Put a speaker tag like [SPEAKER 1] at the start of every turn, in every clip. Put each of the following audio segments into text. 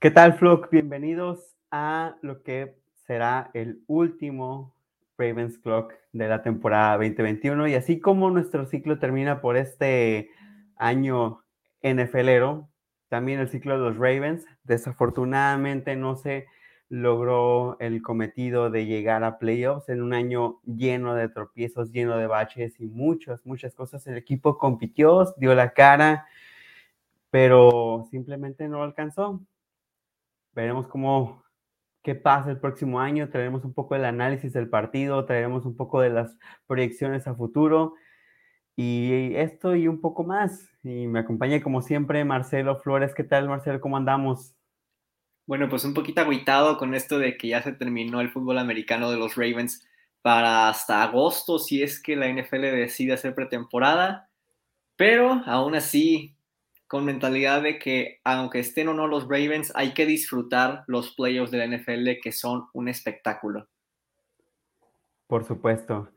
[SPEAKER 1] ¿Qué tal, Flock? Bienvenidos a lo que será el último Ravens Clock de la temporada 2021. Y así como nuestro ciclo termina por este año NFLero, también el ciclo de los Ravens. Desafortunadamente no se logró el cometido de llegar a playoffs en un año lleno de tropiezos, lleno de baches y muchas, muchas cosas. El equipo compitió, dio la cara, pero simplemente no alcanzó. Veremos cómo, qué pasa el próximo año, traeremos un poco del análisis del partido, traeremos un poco de las proyecciones a futuro y esto y un poco más. Y me acompaña como siempre Marcelo Flores. ¿Qué tal Marcelo? ¿Cómo andamos?
[SPEAKER 2] Bueno, pues un poquito agüitado con esto de que ya se terminó el fútbol americano de los Ravens para hasta agosto, si es que la NFL decide hacer pretemporada. Pero aún así, con mentalidad de que aunque estén o no los Ravens, hay que disfrutar los playoffs de la NFL que son un espectáculo.
[SPEAKER 1] Por supuesto.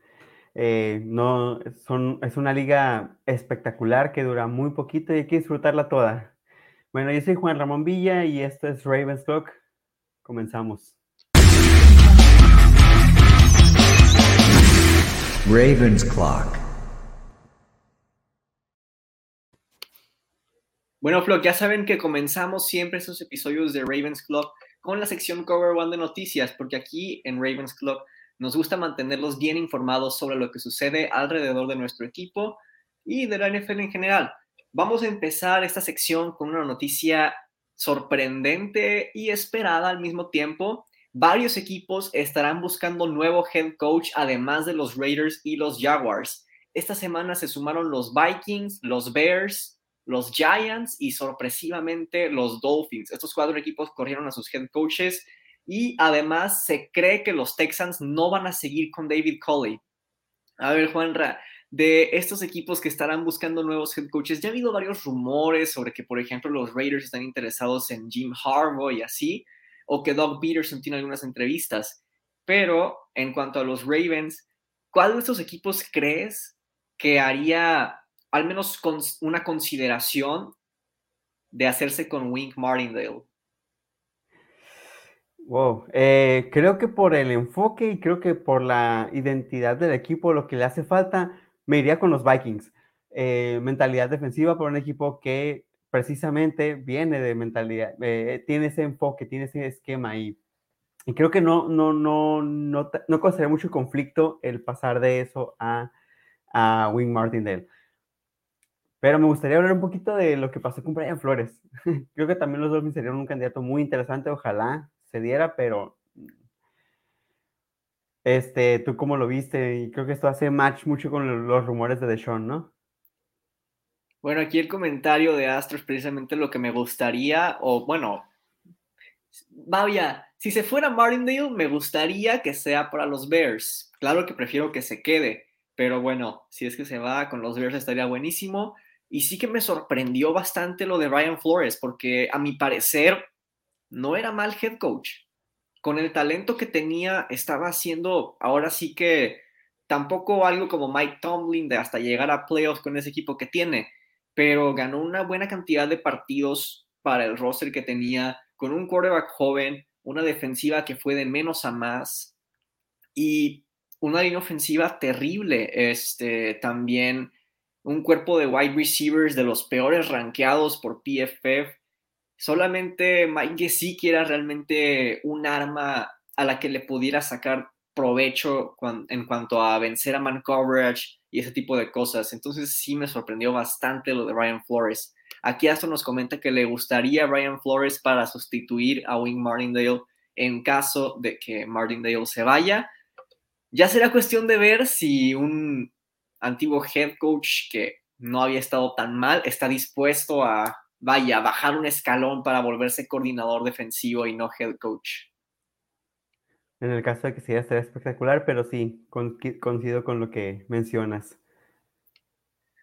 [SPEAKER 1] Eh, no, son, es una liga espectacular que dura muy poquito y hay que disfrutarla toda. Bueno, yo soy Juan Ramón Villa y esto es Ravens Clock. Comenzamos.
[SPEAKER 2] Ravens Clock. Bueno, Flock, ya saben que comenzamos siempre estos episodios de Ravens Club con la sección Cover One de noticias, porque aquí en Ravens Club nos gusta mantenerlos bien informados sobre lo que sucede alrededor de nuestro equipo y de la NFL en general. Vamos a empezar esta sección con una noticia sorprendente y esperada al mismo tiempo. Varios equipos estarán buscando nuevo head coach, además de los Raiders y los Jaguars. Esta semana se sumaron los Vikings, los Bears, los Giants y sorpresivamente los Dolphins. Estos cuatro equipos corrieron a sus head coaches y además se cree que los Texans no van a seguir con David Coley. A ver, Juanra, de estos equipos que estarán buscando nuevos head coaches, ya ha habido varios rumores sobre que, por ejemplo, los Raiders están interesados en Jim Harbaugh y así, o que Doug Peterson tiene algunas entrevistas. Pero en cuanto a los Ravens, ¿cuál de estos equipos crees que haría al menos con una consideración de hacerse con Wink Martindale.
[SPEAKER 1] Wow, eh, creo que por el enfoque y creo que por la identidad del equipo, lo que le hace falta, me iría con los Vikings. Eh, mentalidad defensiva por un equipo que precisamente viene de mentalidad, eh, tiene ese enfoque, tiene ese esquema ahí. Y creo que no, no, no, no, no causaría mucho conflicto el pasar de eso a, a Wing Martindale. Pero me gustaría hablar un poquito de lo que pasó con Brian Flores. Creo que también los Dolphins serían un candidato muy interesante, ojalá se diera, pero este, ¿tú cómo lo viste? Y creo que esto hace match mucho con los rumores de Deshaun, ¿no?
[SPEAKER 2] Bueno, aquí el comentario de Astro es precisamente lo que me gustaría, o bueno, vaya, si se fuera Martindale, me gustaría que sea para los Bears. Claro que prefiero que se quede, pero bueno, si es que se va con los Bears estaría buenísimo. Y sí que me sorprendió bastante lo de Ryan Flores, porque a mi parecer no era mal head coach. Con el talento que tenía, estaba haciendo ahora sí que tampoco algo como Mike Tomlin de hasta llegar a playoffs con ese equipo que tiene, pero ganó una buena cantidad de partidos para el roster que tenía, con un quarterback joven, una defensiva que fue de menos a más y una línea ofensiva terrible. Este también un cuerpo de wide receivers de los peores rankeados por PFF. Solamente Mike Gesicki era realmente un arma a la que le pudiera sacar provecho en cuanto a vencer a man coverage y ese tipo de cosas. Entonces sí me sorprendió bastante lo de Ryan Flores. Aquí Astro nos comenta que le gustaría a Ryan Flores para sustituir a Wing Martindale en caso de que Martindale se vaya. Ya será cuestión de ver si un antiguo head coach que no había estado tan mal, está dispuesto a, vaya, bajar un escalón para volverse coordinador defensivo y no head coach.
[SPEAKER 1] En el caso de que sí, estaría espectacular, pero sí, coincido con lo que mencionas.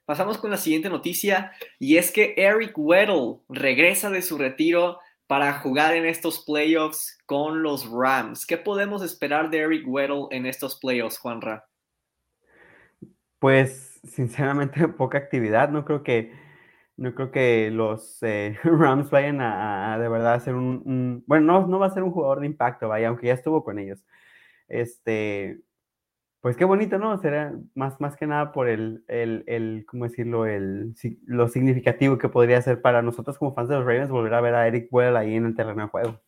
[SPEAKER 2] Pasamos con la siguiente noticia y es que Eric Weddle regresa de su retiro para jugar en estos playoffs con los Rams. ¿Qué podemos esperar de Eric Weddle en estos playoffs, Juanra?
[SPEAKER 1] Pues sinceramente poca actividad, no creo que No creo que los eh, Rams vayan a, de verdad hacer un, un, bueno, no, no va a ser un jugador de impacto, vaya, aunque ya estuvo con ellos. Este, pues qué bonito, ¿no? Será más, más que nada por el, el, el, ¿cómo decirlo? El, lo significativo que podría ser para nosotros como fans de los Ravens volver a ver a Eric Well ahí en el terreno de juego.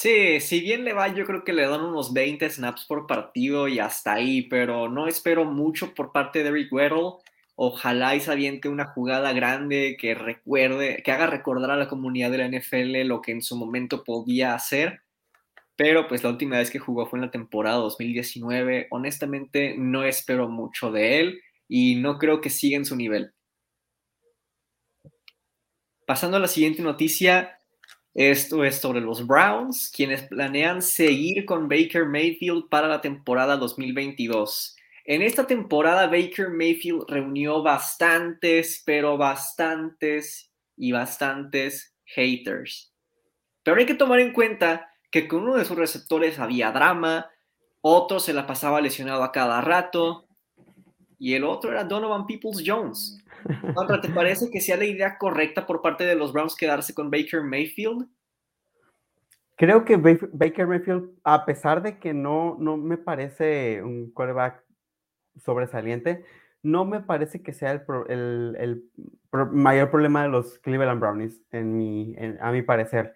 [SPEAKER 2] Sí, si bien le va, yo creo que le dan unos 20 snaps por partido y hasta ahí, pero no espero mucho por parte de Eric Weddle. Ojalá y se aviente una jugada grande que recuerde, que haga recordar a la comunidad de la NFL lo que en su momento podía hacer. Pero pues la última vez que jugó fue en la temporada 2019. Honestamente, no espero mucho de él y no creo que siga en su nivel. Pasando a la siguiente noticia, esto es sobre los Browns, quienes planean seguir con Baker Mayfield para la temporada 2022. En esta temporada Baker Mayfield reunió bastantes, pero bastantes y bastantes haters. Pero hay que tomar en cuenta que con uno de sus receptores había drama, otro se la pasaba lesionado a cada rato y el otro era Donovan Peoples Jones. ¿Te parece que sea la idea correcta por parte de los Browns quedarse con Baker Mayfield?
[SPEAKER 1] Creo que Baker Mayfield, a pesar de que no, no me parece un quarterback sobresaliente, no me parece que sea el, el, mayor problema de los Cleveland Brownies, en mi, a mi parecer.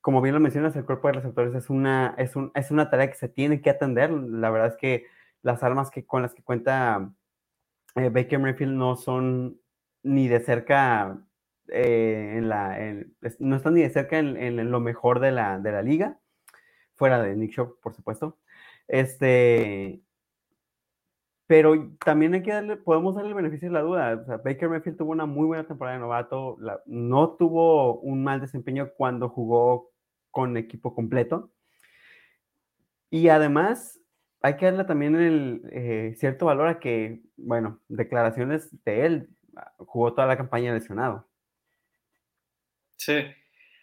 [SPEAKER 1] Como bien lo mencionas, el cuerpo de receptores es una, es, un, es una tarea que se tiene que atender. La verdad es que las armas que, con las que cuenta eh, Baker Mayfield no son ni de cerca eh, en la, no están ni de cerca en, lo mejor de la, de la, liga, fuera de Nick Show, por supuesto. Este, pero también hay que darle, podemos darle el beneficio de la duda. Baker Mayfield tuvo una muy buena temporada de novato, no tuvo un mal desempeño cuando jugó con equipo completo. Y además, hay que darle también el eh, cierto valor a que, bueno, declaraciones de él jugó toda la campaña lesionado.
[SPEAKER 2] Sí.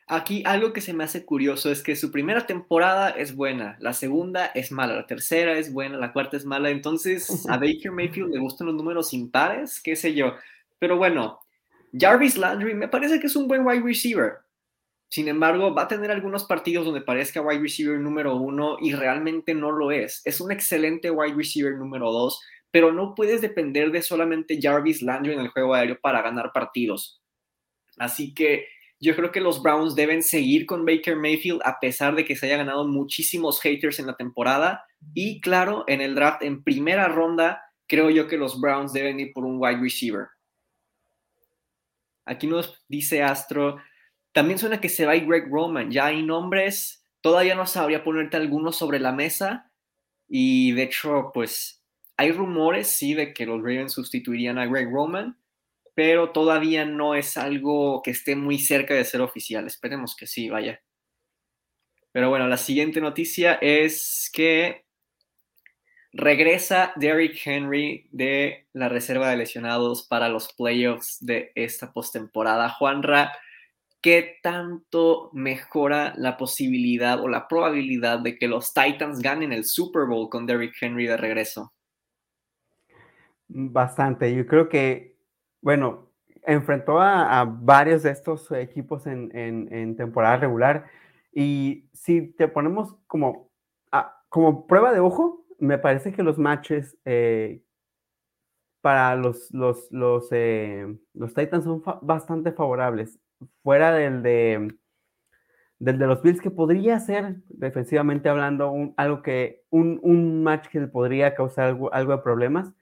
[SPEAKER 2] Aquí algo que se me hace curioso es que su primera temporada es buena, la segunda es mala, la tercera es buena, la cuarta es mala. Entonces, a Baker Mayfield le gustan los números impares, qué sé yo. Pero bueno, Jarvis Landry me parece que es un buen wide receiver. Sin embargo, va a tener algunos partidos donde parezca wide receiver número uno y realmente no lo es. Es un excelente wide receiver número dos, pero no puedes depender de solamente Jarvis Landry en el juego aéreo para ganar partidos. Así que yo creo que los Browns deben seguir con Baker Mayfield a pesar de que se haya ganado muchísimos haters en la temporada. Y claro, en el draft en primera ronda, creo yo que los Browns deben ir por un wide receiver. Aquí nos dice Astro, también suena que se va Greg Roman. Ya hay nombres, todavía no sabría ponerte algunos sobre la mesa. Y de hecho, pues hay rumores, sí, de que los Ravens sustituirían a Greg Roman, pero todavía no es algo que esté muy cerca de ser oficial. Esperemos que sí, vaya. Pero bueno, la siguiente noticia es que regresa Derrick Henry de la reserva de lesionados para los playoffs de esta postemporada. Juanra, ¿qué tanto mejora la posibilidad o la probabilidad de que los Titans ganen el Super Bowl con Derrick Henry de regreso?
[SPEAKER 1] Bastante. Yo creo que, bueno, enfrentó a, varios de estos equipos en, temporada regular y si te ponemos como, como prueba de ojo, me parece que los matches eh, para los, los, los, eh, los Titans son bastante favorables. Fuera del de, del de los Bills, que podría ser, defensivamente hablando, un, algo que, un, un match que podría causar algo, algo de problemas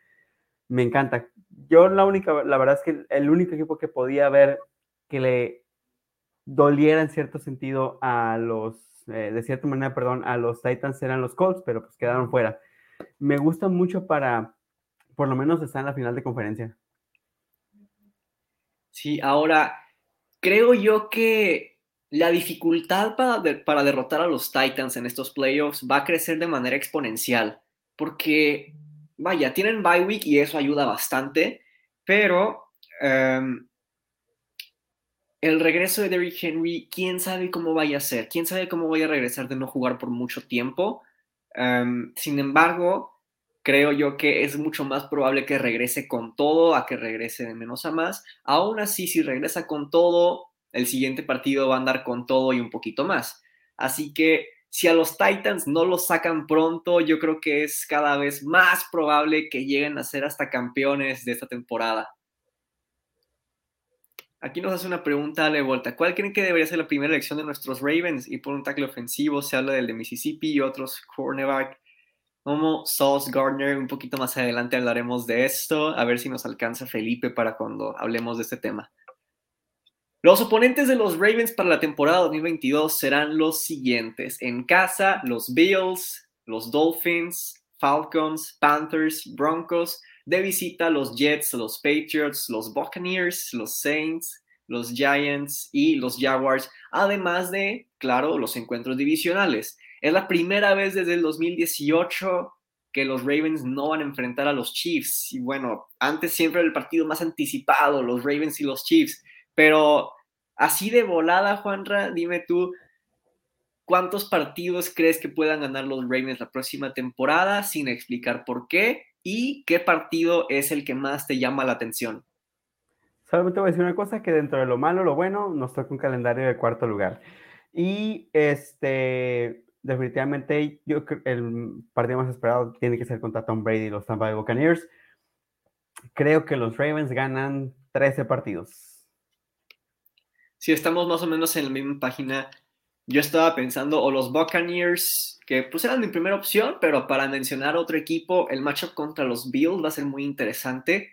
[SPEAKER 1] me encanta. Yo la única, la verdad es que el único equipo que podía ver que le doliera en cierto sentido a los, eh, de cierta manera, perdón, a los Titans eran los Colts, pero pues quedaron fuera. Me gusta mucho para, por lo menos, estar en la final de conferencia.
[SPEAKER 2] Sí, ahora, creo yo que la dificultad para, para derrotar a los Titans en estos playoffs va a crecer de manera exponencial, porque vaya, tienen bye week y eso ayuda bastante, pero em, el regreso de Derrick Henry, quién sabe cómo vaya a ser, quién sabe cómo vaya a regresar de no jugar por mucho tiempo. Em, sin embargo, creo yo que es mucho más probable que regrese con todo a que regrese de menos a más. Aún así, si regresa con todo, el siguiente partido va a andar con todo y un poquito más. Así que si a los Titans no los sacan pronto, yo creo que es cada vez más probable que lleguen a ser hasta campeones de esta temporada. Aquí nos hace una pregunta de vuelta. ¿Cuál creen que debería ser la primera elección de nuestros Ravens? Y por un tackle ofensivo se habla del de Mississippi y otros cornerback como Sauce Gardner. Un poquito más adelante hablaremos de esto. A ver si nos alcanza Felipe para cuando hablemos de este tema. Los oponentes de los Ravens para la temporada 2022 serán los siguientes. En casa, los Bills, los Dolphins, Falcons, Panthers, Broncos. De visita, los Jets, los Patriots, los Buccaneers, los Saints, los Giants y los Jaguars. Además de, claro, los encuentros divisionales. Es la primera vez desde el 2018 que los Ravens no van a enfrentar a los Chiefs. Y bueno, antes siempre era el partido más anticipado, los Ravens y los Chiefs. Pero así de volada, Juanra, dime tú, ¿cuántos partidos crees que puedan ganar los Ravens la próxima temporada sin explicar por qué? ¿Y qué partido es el que más te llama la atención?
[SPEAKER 1] Solamente voy a decir una cosa, que dentro de lo malo, lo bueno, nos toca un calendario de cuarto lugar. Y este, definitivamente, yo creo el partido más esperado tiene que ser contra Tom Brady y los Tampa Bay Buccaneers. Creo que los Ravens ganan 13 partidos
[SPEAKER 2] si estamos más o menos en la misma página, yo estaba pensando, o los Buccaneers, que pues eran mi primera opción, pero para mencionar otro equipo, el matchup contra los Bills va a ser muy interesante.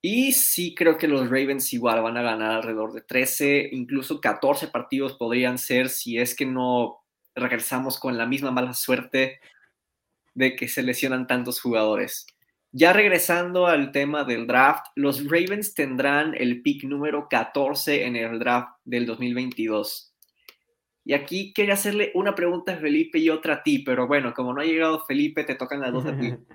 [SPEAKER 2] Y sí creo que los Ravens igual van a ganar alrededor de 13, incluso 14 partidos podrían ser si es que no regresamos con la misma mala suerte de que se lesionan tantos jugadores. Ya regresando al tema del draft, los Ravens tendrán el pick número 14 en el draft del 2022. Y aquí quería hacerle una pregunta a Felipe y otra a ti, pero bueno, como no ha llegado Felipe, te tocan las dos a ti.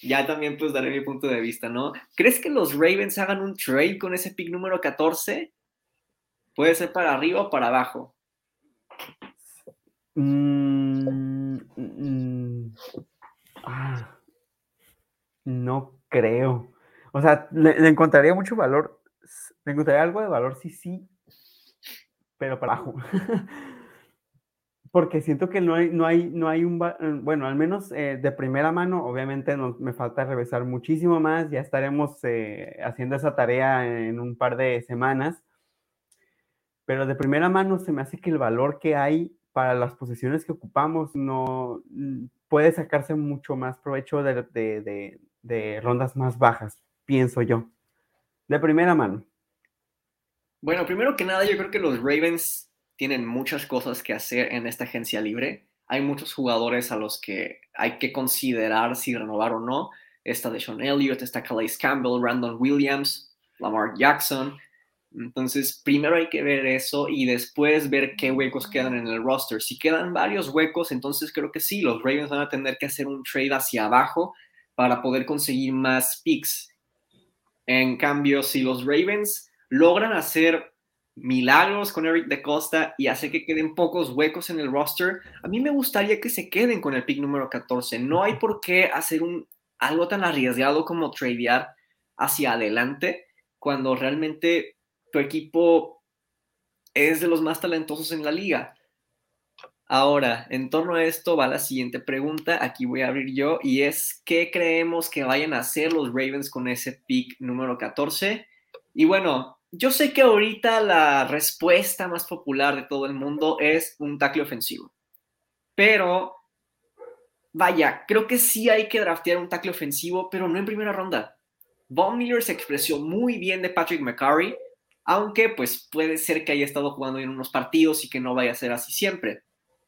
[SPEAKER 2] Ya también pues daré mi punto de vista, ¿no? ¿Crees que los Ravens hagan un trade con ese pick número 14? Puede ser para arriba o para abajo.
[SPEAKER 1] Mm, mm, ah. No creo. O sea, le, encontraría mucho valor. Le encontraría algo de valor, sí, sí, pero para abajo. Porque siento que no hay, no hay, no hay un, eh, bueno, al menos eh, de primera mano, obviamente me falta revisar muchísimo más, ya estaremos eh, haciendo esa tarea en un par de semanas, pero de primera mano se me hace que el valor que hay para las posiciones que ocupamos no mm, puede sacarse mucho más provecho de, de rondas más bajas, pienso yo. De primera mano.
[SPEAKER 2] Bueno, primero que nada, yo creo que los Ravens tienen muchas cosas que hacer en esta agencia libre. Hay muchos jugadores a los que hay que considerar si renovar o no. Está de Sean Elliott, está Calais Campbell, Randall Williams, Lamar Jackson. Entonces, primero hay que ver eso y después ver qué huecos quedan en el roster. Si quedan varios huecos, entonces creo que sí, los Ravens van a tener que hacer un trade hacia abajo para poder conseguir más picks. En cambio, si los Ravens logran hacer milagros con Eric de Costa y hacer que queden pocos huecos en el roster, a mí me gustaría que se queden con el pick número 14. No hay por qué hacer un, algo tan arriesgado como tradear hacia adelante cuando realmente tu equipo es de los más talentosos en la liga. Ahora, en torno a esto va la siguiente pregunta, aquí voy a abrir yo, y es, ¿qué creemos que vayan a hacer los Ravens con ese pick número 14? Y bueno, yo sé que ahorita la respuesta más popular de todo el mundo es un tackle ofensivo, pero vaya, creo que sí hay que draftear un tackle ofensivo, pero no en primera ronda. Von Miller se expresó muy bien de Patrick McCurry, aunque pues puede ser que haya estado jugando en unos partidos y que no vaya a ser así siempre.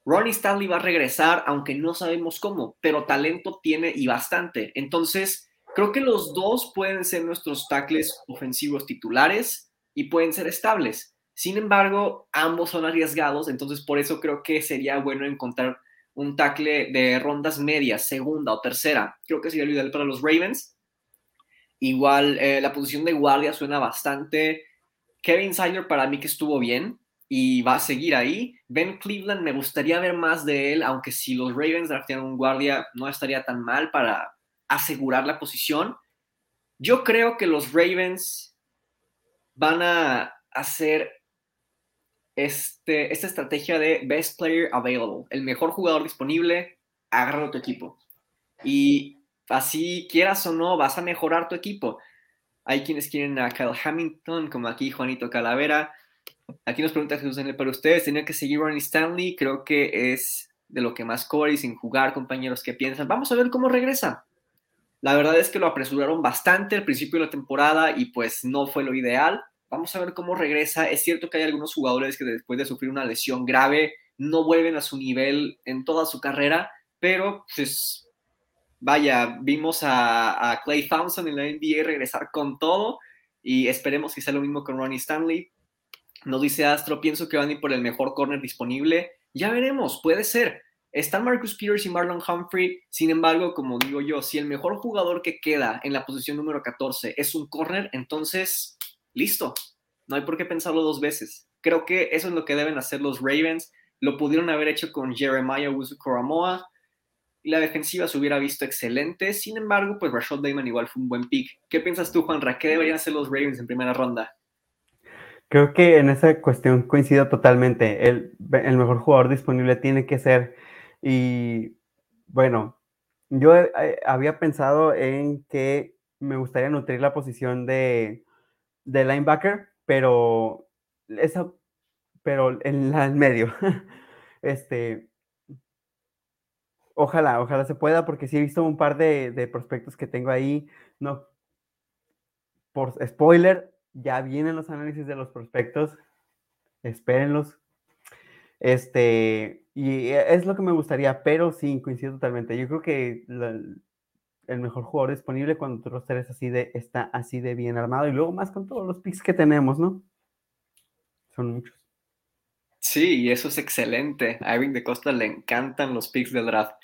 [SPEAKER 2] Ronnie Stanley va a regresar, aunque no sabemos cómo, pero talento tiene y bastante. Entonces, creo que los dos pueden ser nuestros tackles ofensivos titulares y pueden ser estables. Sin embargo, ambos son arriesgados, entonces por eso creo que sería bueno encontrar un tackle de rondas medias, segunda o tercera. Creo que sería lo ideal para los Ravens. Igual, eh, la posición de guardia suena bastante. Kevin Siler para mí que estuvo bien, y va a seguir ahí. Ben Cleveland, me gustaría ver más de él, aunque si los Ravens draftean un guardia, no estaría tan mal para asegurar la posición. Yo creo que los Ravens van a hacer este, esta estrategia de best player available, el mejor jugador disponible, agarra tu equipo. Y así quieras o no, vas a mejorar tu equipo. Hay quienes quieren a Kyle Hamilton, como aquí Juanito Calavera. Aquí nos pregunta Jesús N. pero ustedes tenían que seguir Ronnie Stanley. Creo que es de lo que más core y sin jugar, compañeros, que piensan. Vamos a ver cómo regresa. La verdad es que lo apresuraron bastante al principio de la temporada y pues no fue lo ideal. Vamos a ver cómo regresa. Es cierto que hay algunos jugadores que después de sufrir una lesión grave no vuelven a su nivel en toda su carrera, pero pues vaya, vimos a, Clay Thompson en la NBA regresar con todo y esperemos que sea lo mismo con Ronnie Stanley. Nos dice Astro, pienso que van a ir por el mejor corner disponible. Ya veremos, puede ser. Están Marcus Peters y Marlon Humphrey. Sin embargo, como digo yo, si el mejor jugador que queda en la posición número 14 es un corner, entonces, listo. No hay por qué pensarlo dos veces. Creo que eso es lo que deben hacer los Ravens. Lo pudieron haber hecho con Jeremiah Wusu Koramoa y la defensiva se hubiera visto excelente. Sin embargo, pues Rashad Bateman igual fue un buen pick. ¿Qué piensas tú, Juanra? ¿Qué deberían hacer los Ravens en primera ronda?
[SPEAKER 1] Creo que en esa cuestión coincido totalmente. El, el mejor jugador disponible tiene que ser. Y bueno, yo había pensado en que me gustaría nutrir la posición de, de linebacker, pero esa, pero en la en medio. este, Ojalá, ojalá se pueda, porque sí he visto un par de, prospectos que tengo ahí. No, por spoiler, ya vienen los análisis de los prospectos. Espérenlos. Este, y es lo que me gustaría, pero sí, coincido totalmente. Yo creo que el mejor jugador disponible cuando tu roster es así de, está así de bien armado y luego más con todos los picks que tenemos, ¿no? Son muchos.
[SPEAKER 2] Sí, y eso es excelente. A Irving de Costa le encantan los picks del draft.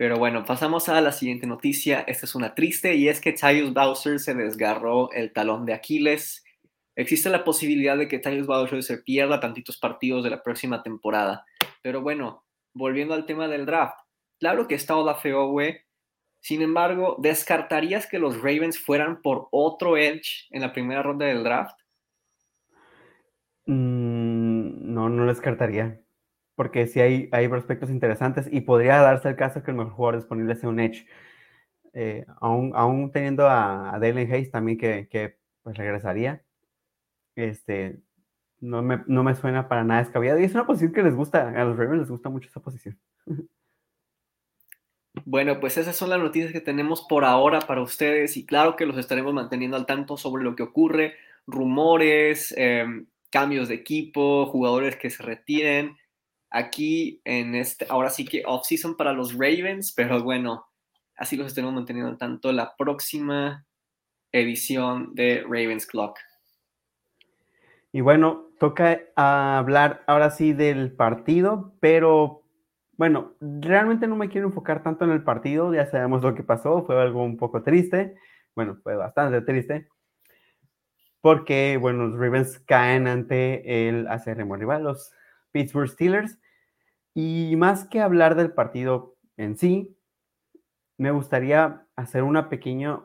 [SPEAKER 2] Pero bueno, pasamos a la siguiente noticia. Esta es una triste y es que Tyus Bowser se desgarró el talón de Aquiles. Existe la posibilidad de que Tyus Bowser se pierda tantitos partidos de la próxima temporada. Pero bueno, volviendo al tema del draft. Claro que está Olafe Sin embargo, ¿descartarías que los Ravens fueran por otro edge en la primera ronda del draft?
[SPEAKER 1] Mm, no, no lo descartaría. Porque sí hay, hay prospectos interesantes y podría darse el caso que el mejor jugador disponible sea un Edge. Eh, aún, teniendo a, a Dalen Hayes también que, que, pues regresaría. Este, no me, no me suena para nada descabellado. Y es una posición que les gusta, a los Ravens les gusta mucho esa posición.
[SPEAKER 2] Bueno, pues esas son las noticias que tenemos por ahora para ustedes y claro que los estaremos manteniendo al tanto sobre lo que ocurre, rumores, em, cambios de equipo, jugadores que se retiren. Aquí en este, ahora sí que off-season para los Ravens, pero bueno, así los estaremos manteniendo tanto la próxima edición de Ravens Clock.
[SPEAKER 1] Y bueno, toca hablar ahora sí del partido, pero bueno, realmente no me quiero enfocar tanto en el partido, ya sabemos lo que pasó, fue algo un poco triste, bueno, fue bastante triste, porque, bueno, los Ravens caen ante el acérrimo rival, los Pittsburgh Steelers. Y más que hablar del partido en sí, me gustaría hacer una pequeña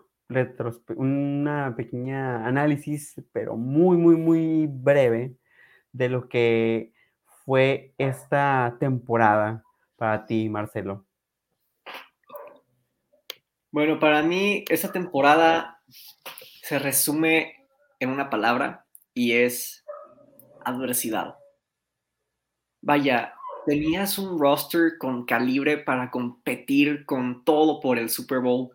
[SPEAKER 1] una pequeña análisis, pero muy, muy, muy breve de lo que fue esta temporada para ti, Marcelo.
[SPEAKER 2] Bueno, para mí esta temporada se resume en una palabra y es adversidad. Vaya, tenías un roster con calibre para competir con todo por el Super Bowl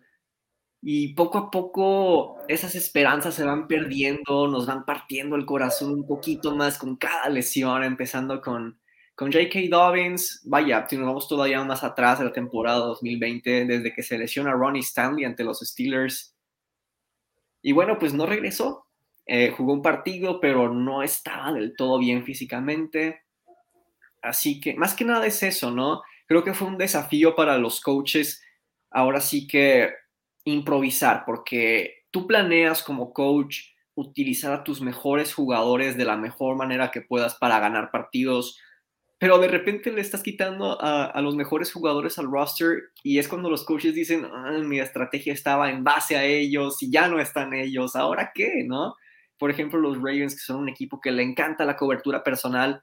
[SPEAKER 2] y poco a poco esas esperanzas se van perdiendo, nos van partiendo el corazón un poquito más con cada lesión, empezando con, con J.K. Dobbins. Vaya, si nos vamos todavía más atrás de la temporada 2020, desde que se lesiona Ronnie Stanley ante los Steelers. Y bueno, pues no regresó. Eh, jugó un partido, pero no estaba del todo bien físicamente. Así que más que nada es eso, ¿no? Creo que fue un desafío para los coaches ahora sí que improvisar, porque tú planeas como coach utilizar a tus mejores jugadores de la mejor manera que puedas para ganar partidos, pero de repente le estás quitando a, los mejores jugadores al roster y es cuando los coaches dicen, ah, mi estrategia estaba en base a ellos y ya no están ellos, ¿ahora qué? ¿No? Por ejemplo, los Ravens, que son un equipo que le encanta la cobertura personal.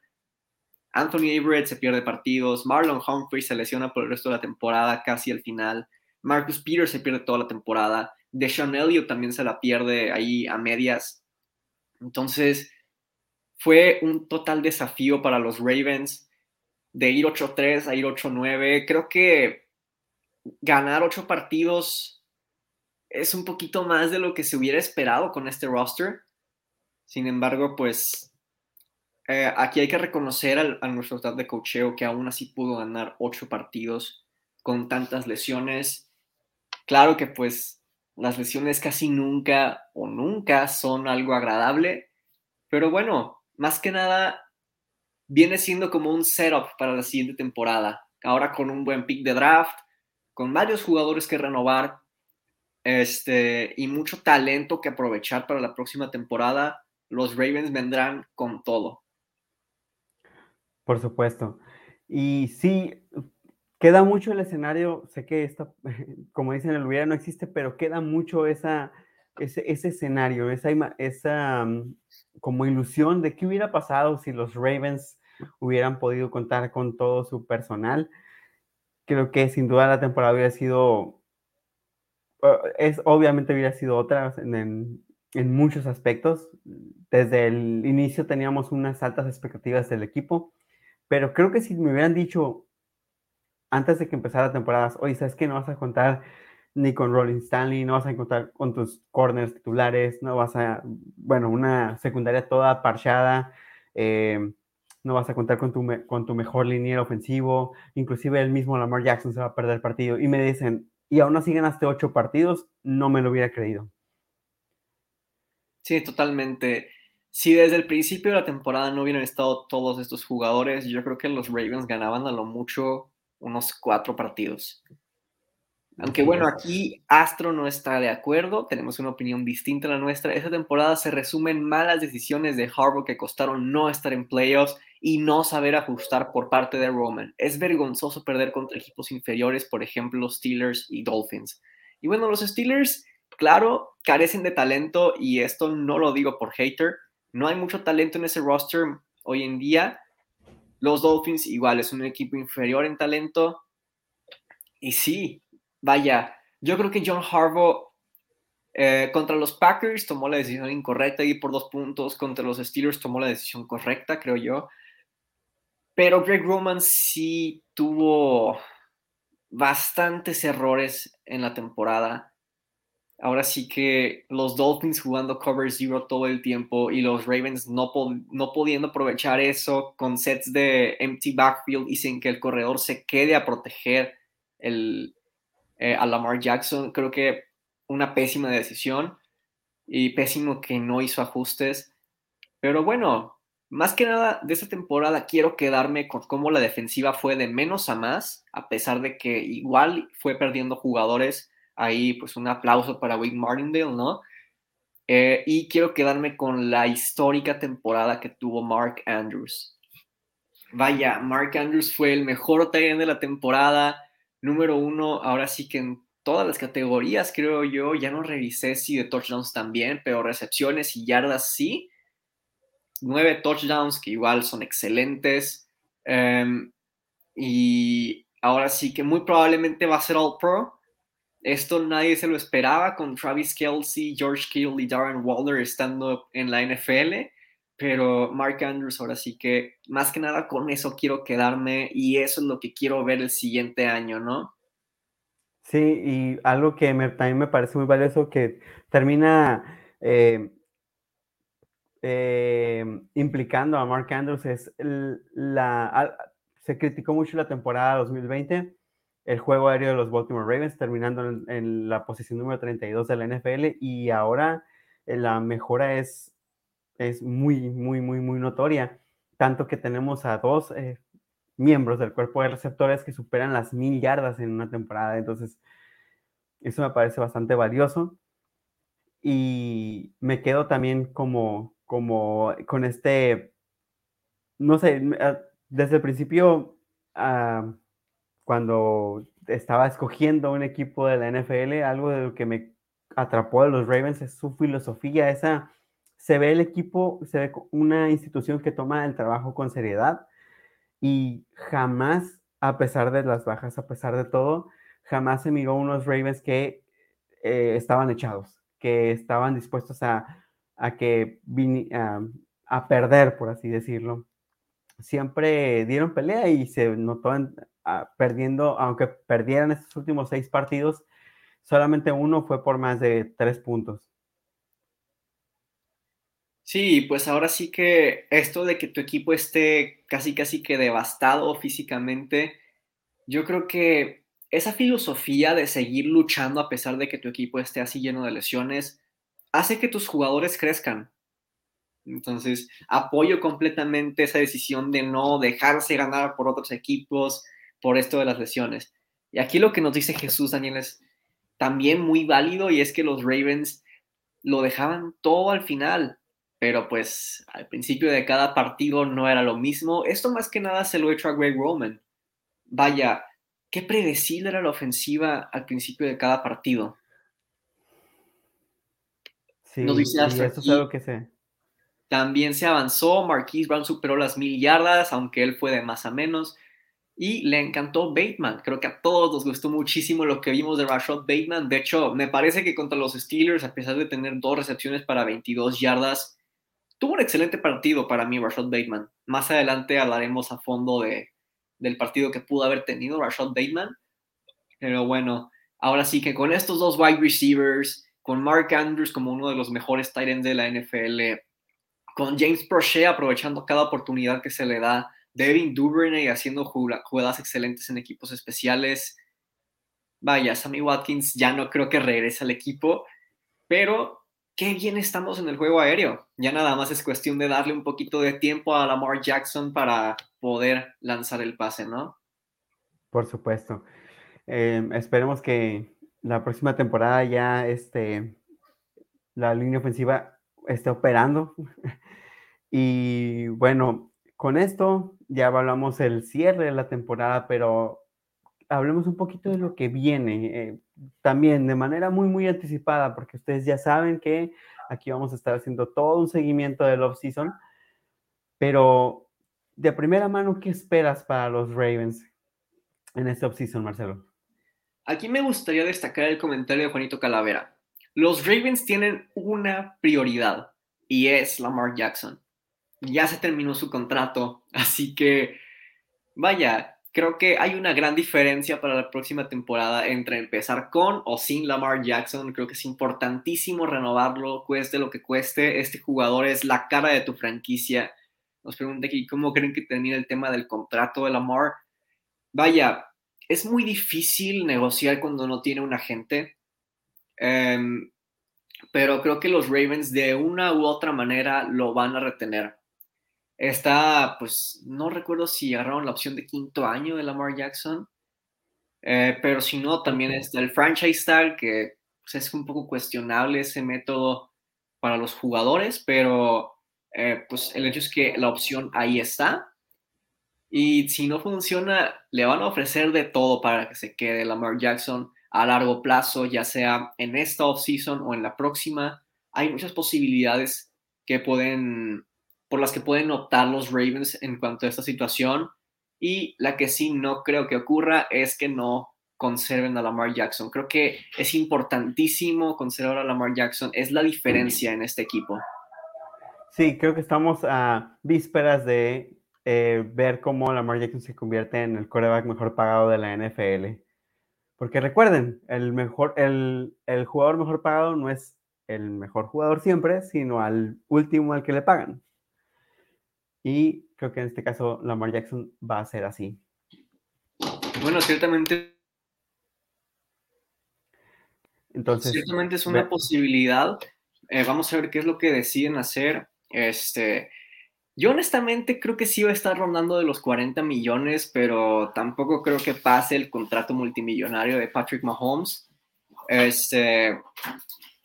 [SPEAKER 2] Anthony Averett se pierde partidos, Marlon Humphrey se lesiona por el resto de la temporada, casi al final. Marcus Peters se pierde toda la temporada. Deshaun Elliott también se la pierde ahí a medias. Entonces, fue un total desafío para los Ravens de ir 8-3 a ir 8-9. Creo que ganar 8 partidos es un poquito más de lo que se hubiera esperado con este roster. Sin embargo, pues eh, aquí hay que reconocer al, a nuestro staff de cocheo que aún así pudo ganar 8 partidos con tantas lesiones. Claro que pues las lesiones casi nunca o nunca son algo agradable, pero bueno, más que nada viene siendo como un setup para la siguiente temporada. Ahora con un buen pick de draft, con varios jugadores que renovar este, y mucho talento que aprovechar para la próxima temporada, los Ravens vendrán con todo.
[SPEAKER 1] Por supuesto. Y sí, queda mucho el escenario, sé que esta, como dicen, el hubiera no existe, pero queda mucho esa, ese, ese escenario, esa, esa mm, como ilusión de qué hubiera pasado si los Ravens hubieran podido contar con todo su personal. Creo que sin duda la temporada hubiera sido, eh, es, obviamente hubiera sido otra en, en, muchos aspectos. Desde el inicio teníamos unas altas expectativas del equipo, pero creo que si me hubieran dicho antes de que empezara la temporada, oye, ¿sabes que No vas a contar ni con Rolling Stanley, no vas a contar con tus corners titulares, no vas a, bueno, una secundaria toda parchada. Eh, no vas a contar con tu, con tu mejor liniero ofensivo, inclusive el mismo Lamar Jackson se va a perder el partido. Y me dicen, y aún así ganaste ocho partidos, no me lo hubiera creído.
[SPEAKER 2] Sí, totalmente. Si desde el principio de la temporada no hubieran estado todos estos jugadores, yo creo que los Ravens ganaban a lo mucho unos cuatro partidos. Aunque bueno, aquí Astro no está de acuerdo, tenemos una opinión distinta a la nuestra. Esta temporada se resumen malas decisiones de Harbaugh que costaron no estar en playoffs y no saber ajustar por parte de Roman. Es vergonzoso perder contra equipos inferiores, por ejemplo, los Steelers y Dolphins. Y bueno, los Steelers, claro, carecen de talento y esto no lo digo por hater. No hay mucho talento en ese roster hoy en día. Los Dolphins igual es un equipo inferior en talento. Y sí, vaya, yo creo que John Harbaugh eh, contra los Packers tomó la decisión incorrecta y por dos puntos. Contra los Steelers tomó la decisión correcta, creo yo. Pero Greg Roman sí tuvo bastantes errores en la temporada. Ahora sí que los Dolphins jugando cover zero todo el tiempo y los Ravens no, no pudiendo aprovechar eso con sets de empty backfield y sin que el corredor se quede a proteger el, eh, a Lamar Jackson. Creo que una pésima decisión y pésimo que no hizo ajustes. Pero bueno, más que nada de esta temporada quiero quedarme con cómo la defensiva fue de menos a más, a pesar de que igual fue perdiendo jugadores. Ahí pues un aplauso para Wade Martindale, ¿no? Eh, y quiero quedarme con la histórica temporada que tuvo Mark Andrews. Vaya, Mark Andrews fue el mejor TN de la temporada, número uno, ahora sí que en todas las categorías, creo yo. Ya no revisé si de touchdowns también, pero recepciones y yardas sí. Nueve touchdowns que igual son excelentes. Em, y ahora sí que muy probablemente va a ser All Pro. Esto nadie se lo esperaba con Travis Kelsey, George Kittle y Darren Waller estando en la NFL. Pero Mark Andrews ahora sí que más que nada con eso quiero quedarme y eso es lo que quiero ver el siguiente año, ¿no?
[SPEAKER 1] Sí, y algo que también me parece muy valioso que termina eh, eh, implicando a Mark Andrews es la... se criticó mucho la temporada 2020, el juego aéreo de los Baltimore Ravens, terminando en, en la posición número 32 de la NFL y ahora eh, la mejora es es muy, muy, muy, muy notoria. Tanto que tenemos a dos eh, miembros del cuerpo de receptores que superan las mil yardas en una temporada. Entonces, eso me parece bastante valioso. Y me quedo también como, como con este, no sé, desde el principio, uh, cuando estaba escogiendo un equipo de la NFL, algo de lo que me atrapó de los Ravens es su filosofía, esa se ve el equipo, se ve una institución que toma el trabajo con seriedad y jamás, a pesar de las bajas, a pesar de todo, jamás se miró unos Ravens que eh, estaban echados, que estaban dispuestos a, a que a, perder, por así decirlo. Siempre dieron pelea y se notó perdiendo, aunque perdieran estos últimos seis partidos, solamente uno fue por más de tres puntos.
[SPEAKER 2] Sí, pues ahora sí que esto de que tu equipo esté casi casi que devastado físicamente, yo creo que esa filosofía de seguir luchando a pesar de que tu equipo esté así lleno de lesiones, hace que tus jugadores crezcan. Entonces, apoyo completamente esa decisión de no dejarse ganar por otros equipos por esto de las lesiones. Y aquí lo que nos dice Jesús, Daniel, es también muy válido y es que los Ravens lo dejaban todo al final pero pues al principio de cada partido no era lo mismo. Esto más que nada se lo he hecho a Greg Roman. Vaya, qué predecible era la ofensiva al principio de cada partido.
[SPEAKER 1] Sí, dice eso es algo que sé.
[SPEAKER 2] También se avanzó, Marquise Brown superó las mil yardas, aunque él fue de más a menos. Y le encantó Bateman. Creo que a todos nos gustó muchísimo lo que vimos de Rashad Bateman. De hecho, me parece que contra los Steelers, a pesar de tener dos recepciones para 22 yardas, tuvo un excelente partido para mí Rashad Bateman. Más adelante hablaremos a fondo de, del partido que pudo haber tenido Rashad Bateman. Pero bueno, ahora sí que con estos dos wide receivers, con Mark Andrews como uno de los mejores tight ends de la NFL, con James Prochet aprovechando cada oportunidad que se le da, Devin Duvernay haciendo jugadas excelentes en equipos especiales. Vaya, Sammy Watkins ya no creo que regrese al equipo, pero qué bien estamos en el juego aéreo. Ya nada más es cuestión de darle un poquito de tiempo a Lamar Jackson para poder lanzar el pase, ¿no?
[SPEAKER 1] Por supuesto. Em, esperemos que la próxima temporada ya este, la línea ofensiva esté operando. Y bueno, con esto ya hablamos el cierre de la temporada, pero hablemos un poquito de lo que viene. Eh, también de manera muy, muy anticipada, porque ustedes ya saben que aquí vamos a estar haciendo todo un seguimiento del off-season, pero de primera mano, ¿qué esperas para los Ravens en este off-season, Marcelo?
[SPEAKER 2] Aquí me gustaría destacar el comentario de Juanito Calavera. Los Ravens tienen una prioridad y es Lamar Jackson. Ya se terminó su contrato, así que vaya, creo que hay una gran diferencia para la próxima temporada entre empezar con o sin Lamar Jackson. Creo que es importantísimo renovarlo, cueste lo que cueste. Este jugador es la cara de tu franquicia. Nos pregunta aquí cómo creen que termina el tema del contrato de Lamar. Vaya, es muy difícil negociar cuando no tiene un agente. Em, pero creo que los Ravens de una u otra manera lo van a retener. Está, pues, no recuerdo si agarraron la opción de quinto año de Lamar Jackson, eh, pero si no, también está el franchise tag, que pues, es un poco cuestionable ese método para los jugadores, pero eh, pues el hecho es que la opción ahí está. Y si no funciona, le van a ofrecer de todo para que se quede Lamar Jackson a largo plazo, ya sea en esta offseason o en la próxima. Hay muchas posibilidades que pueden por las que pueden optar los Ravens en cuanto a esta situación. Y la que sí no creo que ocurra es que no conserven a Lamar Jackson. Creo que es importantísimo conservar a Lamar Jackson. Es la diferencia en este equipo.
[SPEAKER 1] Sí, creo que estamos a vísperas de eh, ver cómo Lamar Jackson se convierte en el coreback mejor pagado de la NFL. Porque recuerden, el, mejor, el, el jugador mejor pagado no es el mejor jugador siempre, sino al último al que le pagan. Y creo que en este caso Lamar Jackson va a ser así.
[SPEAKER 2] Bueno, ciertamente. Entonces. Ciertamente es una posibilidad. Eh, vamos a ver qué es lo que deciden hacer. Este. Yo honestamente creo que sí va a estar rondando de los 40 millones, pero tampoco creo que pase el contrato multimillonario de Patrick Mahomes. Este,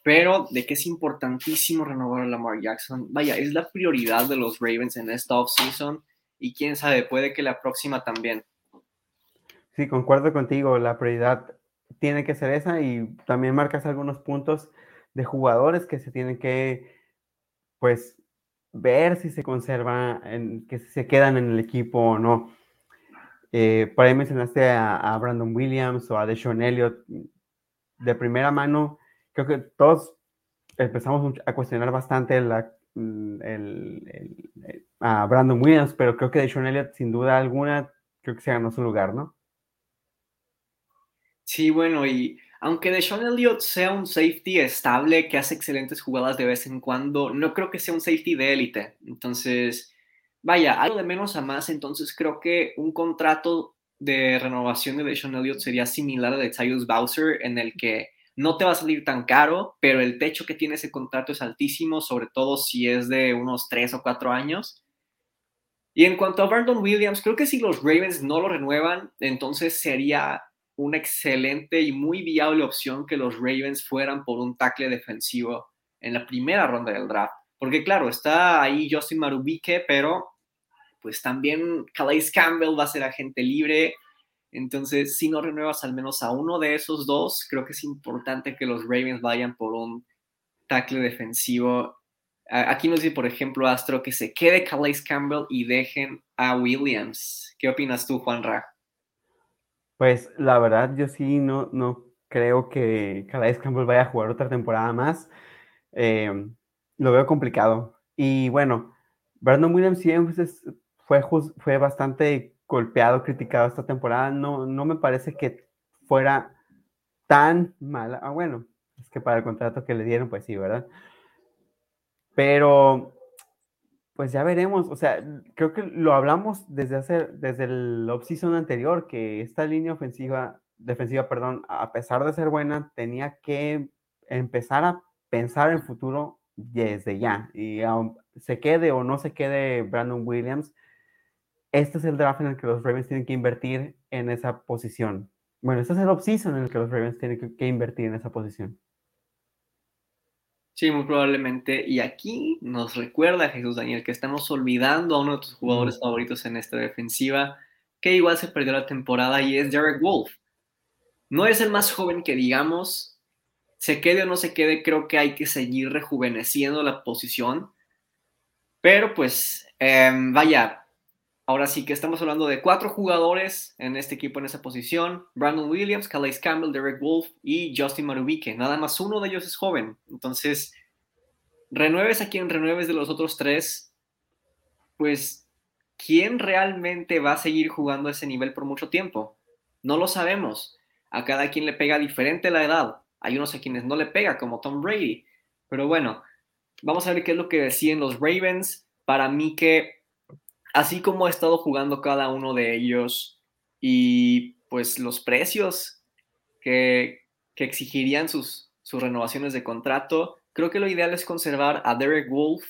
[SPEAKER 2] pero de que es importantísimo renovar a Lamar Jackson, vaya, es la prioridad de los Ravens en esta offseason y quién sabe, puede que la próxima también.
[SPEAKER 1] Sí, concuerdo contigo, la prioridad tiene que ser esa y también marcas algunos puntos de jugadores que se tienen que, pues, ver si se conserva, en, que se quedan en el equipo o no. Eh, por ahí mencionaste a, Brandon Williams o a Deshaun Elliott. De primera mano, creo que todos empezamos a cuestionar bastante la, a Brandon Williams, pero creo que Deshaun Elliott, sin duda alguna, creo que se ganó su lugar, ¿no?
[SPEAKER 2] Sí, bueno, y aunque Deshaun Elliott sea un safety estable que hace excelentes jugadas de vez en cuando, no creo que sea un safety de élite. Entonces, vaya, algo de menos a más. Entonces, creo que un contrato de renovación de Deshaun Elliott sería similar al de Tyus Bowser, en el que no te va a salir tan caro, pero el techo que tiene ese contrato es altísimo, sobre todo si es de unos 3 o 4 años. Y en cuanto a Brandon Williams, creo que si los Ravens no lo renuevan, entonces sería una excelente y muy viable opción que los Ravens fueran por un tackle defensivo en la primera ronda del draft. Porque claro, está ahí Justin Marubike, pero pues también Calais Campbell va a ser agente libre. Entonces, si no renuevas al menos a uno de esos dos, creo que es importante que los Ravens vayan por un tackle defensivo. Aquí nos dice, por ejemplo, Astro, que se quede Calais Campbell y dejen a Williams. ¿Qué opinas tú, Juan Ra?
[SPEAKER 1] Pues la verdad, yo sí no, no creo que Calais Campbell vaya a jugar otra temporada más. Em, lo veo complicado. Y bueno, Brandon Williams siempre fue, fue bastante golpeado, criticado esta temporada. No, no me parece que fuera tan mala. Ah, bueno, es que para el contrato que le dieron, pues sí, ¿verdad? Pero pues ya veremos, o sea, creo que lo hablamos desde hace, desde el off-season anterior, que esta línea ofensiva, defensiva, perdón, a pesar de ser buena, tenía que empezar a pensar en futuro desde ya. Y se quede o no se quede Brandon Williams, este es el draft en el que los Ravens tienen que invertir en esa posición. Bueno, este es el off-season en el que los Ravens tienen que invertir en esa posición.
[SPEAKER 2] Sí, muy probablemente. Y aquí nos recuerda Jesús Daniel que estamos olvidando a uno de tus jugadores favoritos en esta defensiva, que igual se perdió la temporada y es Derek Wolf. No es el más joven que digamos, se quede o no se quede, creo que hay que seguir rejuveneciendo la posición. Pero pues, em, vaya, Ahora sí que estamos hablando de cuatro jugadores en este equipo en esa posición. Brandon Williams, Calais Campbell, Derek Wolf y Justin Marubike. Nada más uno de ellos es joven. Entonces, renueves a quien renueves de los otros tres, pues, ¿quién realmente va a seguir jugando a ese nivel por mucho tiempo? No lo sabemos. A cada quien le pega diferente la edad. Hay unos a quienes no le pega, como Tom Brady. Pero bueno, vamos a ver qué es lo que deciden los Ravens. Para mí que así como ha estado jugando cada uno de ellos y pues los precios que, exigirían sus, sus renovaciones de contrato, creo que lo ideal es conservar a Derek Wolf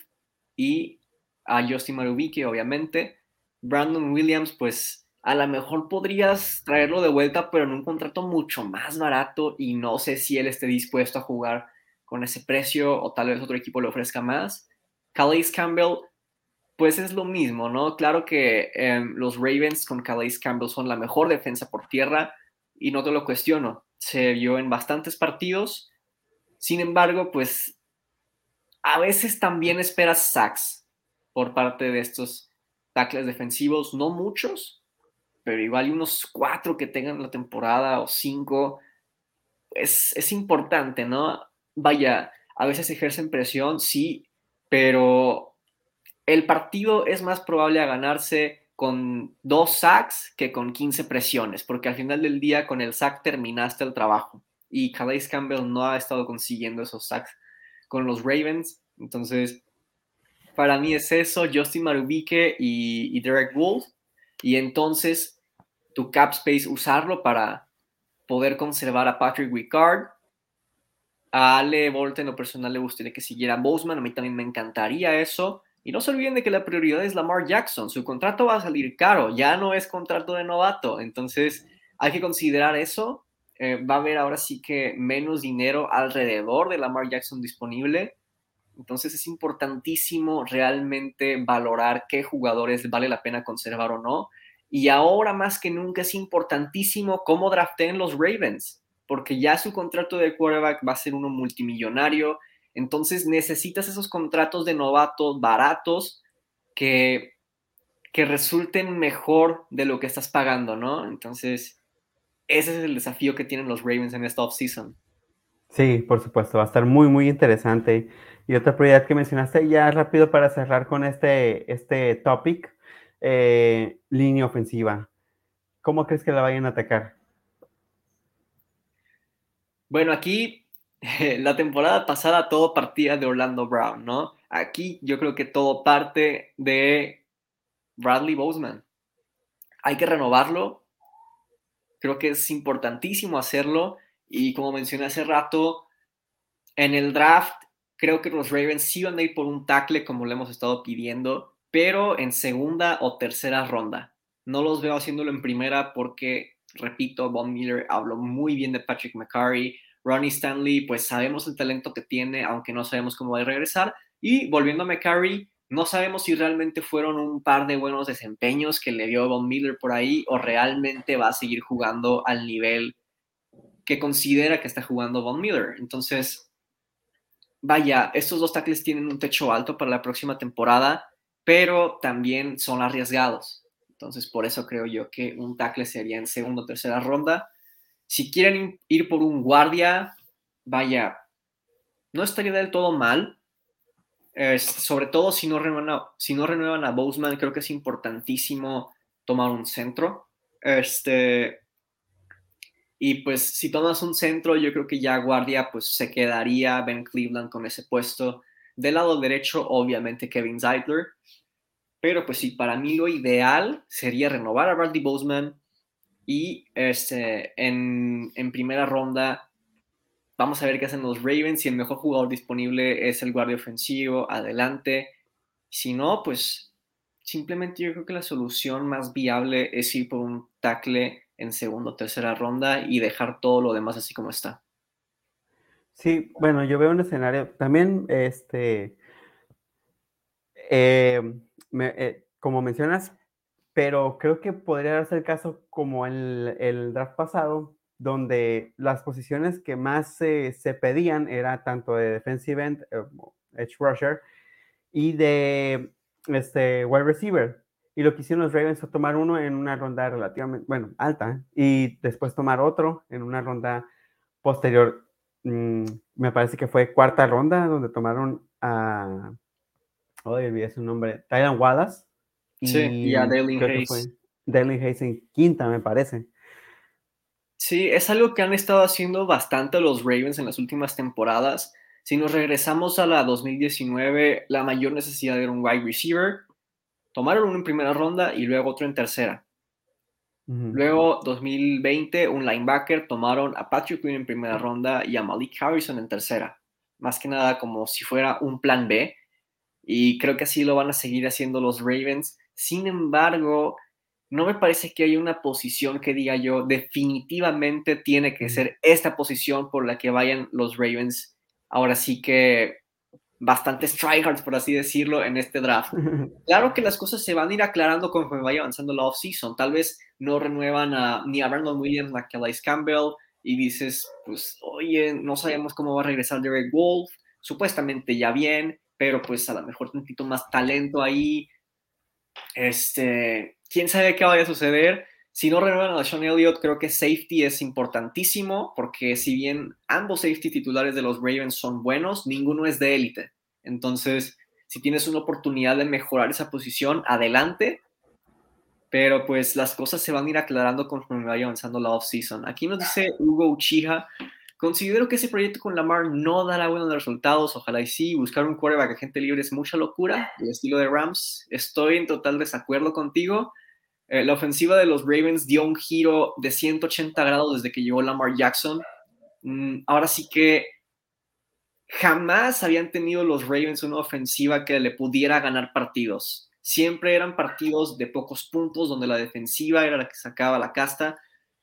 [SPEAKER 2] y a Justin Marubike, obviamente. Brandon Williams, pues a lo mejor podrías traerlo de vuelta, pero en un contrato mucho más barato y no sé si él esté dispuesto a jugar con ese precio o tal vez otro equipo le ofrezca más. Calais Campbell pues es lo mismo, ¿no? Claro que em, los Ravens con Calais Campbell son la mejor defensa por tierra y no te lo cuestiono. Se vio en bastantes partidos. Sin embargo, pues a veces también esperas sacks por parte de estos tackles defensivos, no muchos, pero igual unos cuatro que tengan la temporada o cinco. Es, es importante, ¿no? Vaya, a veces ejercen presión, sí, pero el partido es más probable a ganarse con dos sacks que con 15 presiones, porque al final del día con el sack terminaste el trabajo. Y Calais Campbell no ha estado consiguiendo esos sacks con los Ravens. Entonces, para mí es eso, Justin Marubike y, Derek Wolf. Y entonces tu cap space usarlo para poder conservar a Patrick Ricard. A Ale Bolt en lo personal le gustaría que siguiera Boseman, a mí también me encantaría eso. Y no se olviden de que la prioridad es Lamar Jackson. Su contrato va a salir caro, ya no es contrato de novato. Entonces hay que considerar eso. Eh, va a haber ahora sí que menos dinero alrededor de Lamar Jackson disponible. Entonces es importantísimo realmente valorar qué jugadores vale la pena conservar o no. Y ahora más que nunca es importantísimo cómo drafteen los Ravens, porque ya su contrato de quarterback va a ser uno multimillonario. Entonces necesitas esos contratos de novatos baratos que, que resulten mejor de lo que estás pagando, ¿no? Entonces, ese es el desafío que tienen los Ravens en esta offseason.
[SPEAKER 1] Sí, por supuesto, va a estar muy, muy interesante. Y otra prioridad que mencionaste ya rápido para cerrar con este, este topic, eh, línea ofensiva. ¿Cómo crees que la vayan a atacar?
[SPEAKER 2] Bueno, aquí la temporada pasada todo partía de Orlando Brown, ¿no? Aquí yo creo que todo parte de Bradley Boseman. Hay que renovarlo. Creo que es importantísimo hacerlo. Y como mencioné hace rato, en el draft creo que los Ravens sí van a ir por un tackle como lo hemos estado pidiendo pero en segunda o tercera ronda. No los veo haciéndolo en primera porque, repito, Von Miller habló muy bien de Patrick McCurry. Ronnie Stanley, pues sabemos el talento que tiene, aunque no sabemos cómo va a regresar. Y volviendo a McCurry, no sabemos si realmente fueron un par de buenos desempeños que le dio Von Miller por ahí o realmente va a seguir jugando al nivel que considera que está jugando Von Miller. Entonces, vaya, estos dos tackles tienen un techo alto para la próxima temporada pero también son arriesgados. Entonces, por eso creo yo que un tackle sería en segunda o tercera ronda. Si quieren ir por un guardia, vaya, no estaría del todo mal. sobre todo si no, renuevan a, si no renuevan a Boseman, creo que es importantísimo tomar un centro. Este, y pues si tomas un centro, yo creo que ya guardia, pues se quedaría Ben Cleveland con ese puesto. Del lado derecho, obviamente Kevin Zeitler. Pero pues sí, para mí lo ideal sería renovar a Bradley Boseman y este, en, primera ronda vamos a ver qué hacen los Ravens. Si el mejor jugador disponible es el guardia ofensivo, adelante. Si no, pues simplemente yo creo que la solución más viable es ir por un tackle en segunda o tercera ronda y dejar todo lo demás así como está.
[SPEAKER 1] Sí, bueno, yo veo un escenario también, este, eh, eh, como mencionas, pero creo que podría darse el caso como el, draft pasado, donde las posiciones que más se, pedían era tanto de defensive end, eh, edge rusher, y de este, wide receiver. Y lo que hicieron los Ravens fue tomar uno en una ronda relativamente, bueno, alta, y después tomar otro en una ronda posterior. Mm, me parece que fue cuarta ronda, donde tomaron a Hoy olvidé su nombre, Tyron Wallace.
[SPEAKER 2] Y sí, y a Dale
[SPEAKER 1] Hayes. En quinta, me parece.
[SPEAKER 2] Sí, es algo que han estado haciendo bastante los Ravens en las últimas temporadas. Si nos regresamos a la 2019, la mayor necesidad era un wide receiver. Tomaron uno en primera ronda y luego otro en tercera. Luego, 2020, un linebacker, tomaron a Patrick Quinn en primera ronda y a Malik Harrison en tercera. Más que nada como si fuera un plan B y creo que así lo van a seguir haciendo los Ravens. Sin embargo, no me parece que haya una posición que diga yo definitivamente tiene que ser esta posición por la que vayan los Ravens. Ahora sí que bastantes tryhards, por así decirlo, en este draft. Claro que las cosas se van a ir aclarando conforme vaya avanzando la offseason. Tal vez no renuevan a, ni a Brandon Williams ni a Calais Campbell y dices, pues, oye, no sabemos cómo va a regresar Derek Wolf. Supuestamente ya bien, pero pues a lo mejor un poquito más talento ahí. Este, quién sabe qué vaya a suceder. Si no renuevan a Sean Elliott, creo que safety es importantísimo, porque si bien ambos safety titulares de los Ravens son buenos, ninguno es de élite. Entonces, si tienes una oportunidad de mejorar esa posición, adelante. Pero pues las cosas se van a ir aclarando conforme vaya avanzando la offseason. Aquí nos dice Hugo Uchija Considero que ese proyecto con Lamar no dará buenos resultados, ojalá y sí, buscar un quarterback a gente libre es mucha locura, el estilo de Rams, estoy en total desacuerdo contigo. Eh, la ofensiva de los Ravens dio un giro de 180 grados desde que llegó Lamar Jackson. Mm, ahora sí que jamás habían tenido los Ravens una ofensiva que le pudiera ganar partidos. Siempre eran partidos de pocos puntos donde la defensiva era la que sacaba la casta.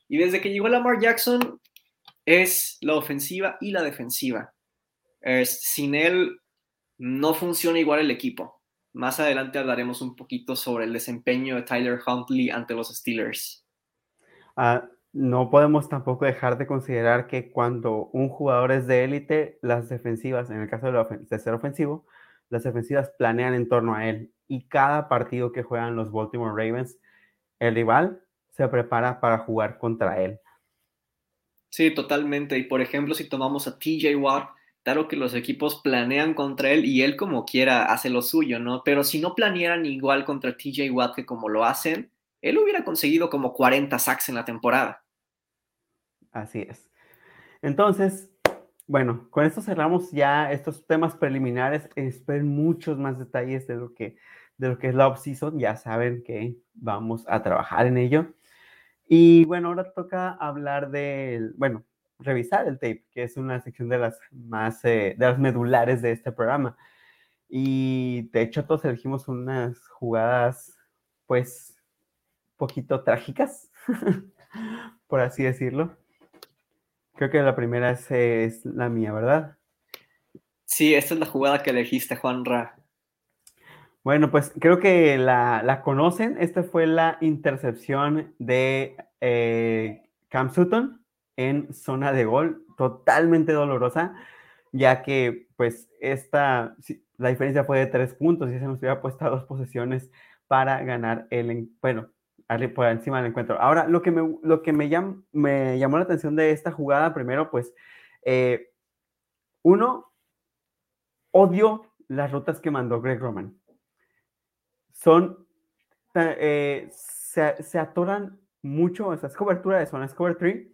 [SPEAKER 2] Y desde que llegó Lamar Jackson, es la ofensiva y la defensiva. sin él, no funciona igual el equipo. Más adelante hablaremos un poquito sobre el desempeño de Tyler Huntley ante los Steelers.
[SPEAKER 1] Ah, no podemos tampoco dejar de considerar que cuando un jugador es de élite, las defensivas, en el caso de, ser ofensivo, las defensivas planean en torno a él. Y cada partido que juegan los Baltimore Ravens, el rival se prepara para jugar contra él.
[SPEAKER 2] Sí, totalmente. Y por ejemplo, si tomamos a TJ Watt, claro que los equipos planean contra él y él como quiera hace lo suyo, ¿no? Pero si no planearan igual contra TJ Watt que como lo hacen, él hubiera conseguido como 40 sacks en la temporada.
[SPEAKER 1] Así es. Entonces, bueno, con esto cerramos ya estos temas preliminares. Esperen muchos más detalles de lo que, de lo que es la off-season. Ya saben que vamos a trabajar en ello. Y bueno, ahora toca hablar del, bueno, revisar el tape, que es una sección de las más, eh, de las medulares de este programa. Y de hecho todos elegimos unas jugadas, pues, poquito trágicas, por así decirlo. Creo que la primera es, la mía, ¿verdad?
[SPEAKER 2] Sí, esta es la jugada que elegiste, Juan Ra.
[SPEAKER 1] Bueno, pues creo que la, conocen. Esta fue la intercepción de eh, Cam Sutton en zona de gol, totalmente dolorosa, ya que pues esta, la diferencia fue de tres puntos y se nos hubiera puesto a dos posesiones para ganar el, bueno, por encima del encuentro. Ahora, lo que me, lo que me, me llamó la atención de esta jugada, primero, pues, eh, uno, odio las rutas que mandó Greg Roman. Son, eh, se, se, atoran mucho, o sea, es cobertura de zona, es cover 3,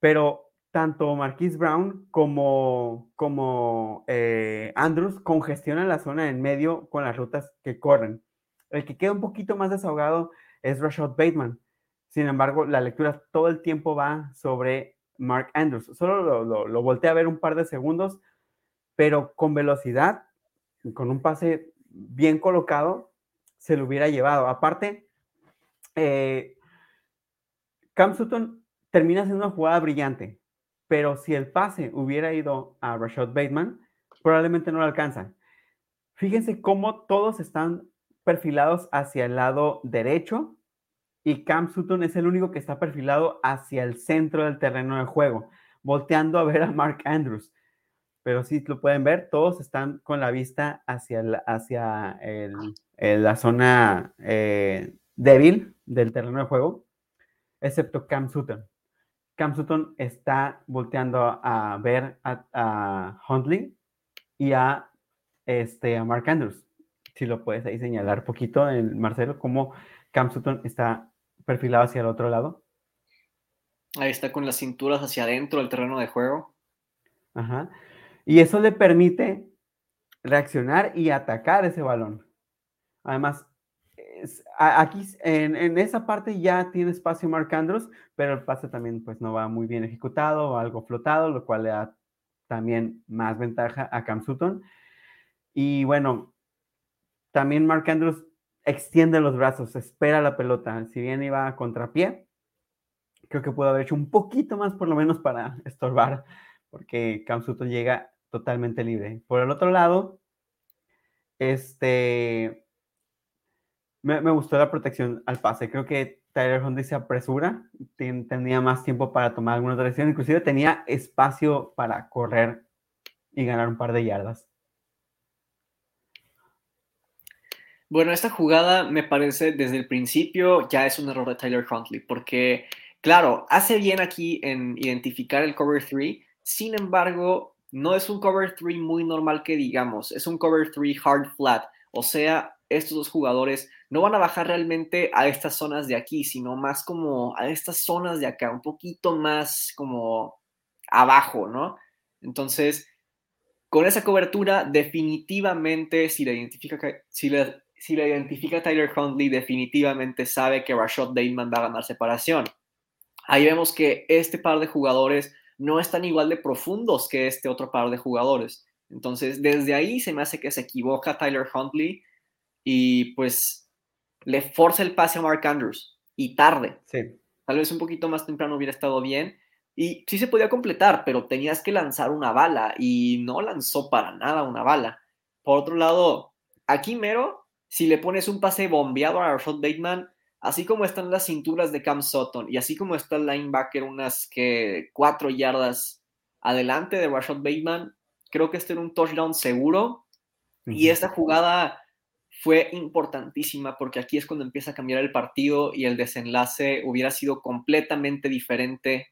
[SPEAKER 1] pero tanto Marquise Brown como, como eh, Andrews congestionan la zona en medio con las rutas que corren. El que queda un poquito más desahogado es Rashad Bateman. Sin embargo, la lectura todo el tiempo va sobre Mark Andrews. Solo lo, lo, lo volteé a ver un par de segundos, pero con velocidad, con un pase bien colocado, se lo hubiera llevado. Aparte, eh, Cam Sutton termina siendo una jugada brillante, pero si el pase hubiera ido a Rashad Bateman, probablemente no lo alcanza. Fíjense cómo todos están perfilados hacia el lado derecho y Cam Sutton es el único que está perfilado hacia el centro del terreno de juego, volteando a ver a Mark Andrews. Pero si lo pueden ver, todos están con la vista hacia, hacia la zona eh, débil del terreno de juego, excepto Cam Sutton. Cam Sutton está volteando a, ver a, Huntley y a, este, a Mark Andrews. Si lo puedes ahí señalar poquito, Marcelo, cómo Cam Sutton está perfilado hacia el otro lado.
[SPEAKER 2] Ahí está con las cinturas hacia adentro del terreno de juego.
[SPEAKER 1] Ajá. Y eso le permite reaccionar y atacar ese balón. Además, aquí en, esa parte ya tiene espacio Mark Andrews, pero el pase también pues no va muy bien ejecutado o algo flotado, lo cual le da también más ventaja a Cam Sutton. Y bueno, también Mark Andrews extiende los brazos, espera la pelota. Si bien iba a contrapié, creo que pudo haber hecho un poquito más por lo menos para estorbar, porque Cam Sutton llega totalmente libre. Por el otro lado, este, me, gustó la protección al pase. Creo que Tyler Huntley se apresura, tenía más tiempo para tomar alguna dirección, inclusive tenía espacio para correr y ganar un par de yardas.
[SPEAKER 2] Bueno, esta jugada me parece desde el principio ya es un error de Tyler Huntley, porque, claro, hace bien aquí en identificar el cover 3, sin embargo, no es un cover 3 muy normal que digamos, es un cover 3 hard flat, o sea, estos dos jugadores no van a bajar realmente a estas zonas de aquí, sino más como a estas zonas de acá, un poquito más como abajo, ¿no? Entonces, con esa cobertura, definitivamente, si la identifica, si la, si la identifica Tyler Huntley, definitivamente sabe que Rashad Bateman va a ganar separación. Ahí vemos que este par de jugadores no están igual de profundos que este otro par de jugadores. Entonces, desde ahí se me hace que se equivoca Tyler Huntley y pues le forza el pase a Mark Andrews y tarde.
[SPEAKER 1] Sí.
[SPEAKER 2] Tal vez un poquito más temprano hubiera estado bien y sí se podía completar, pero tenías que lanzar una bala y no lanzó para nada una bala. por otro lado, aquí mero, si le pones un pase bombeado a Rashad Bateman, así como están las cinturas de Cam Sutton y así como está el linebacker unas que cuatro yardas adelante de Rashad Bateman, creo que este era un touchdown seguro. Y esta jugada fue importantísima porque aquí es cuando empieza a cambiar el partido y el desenlace hubiera sido completamente diferente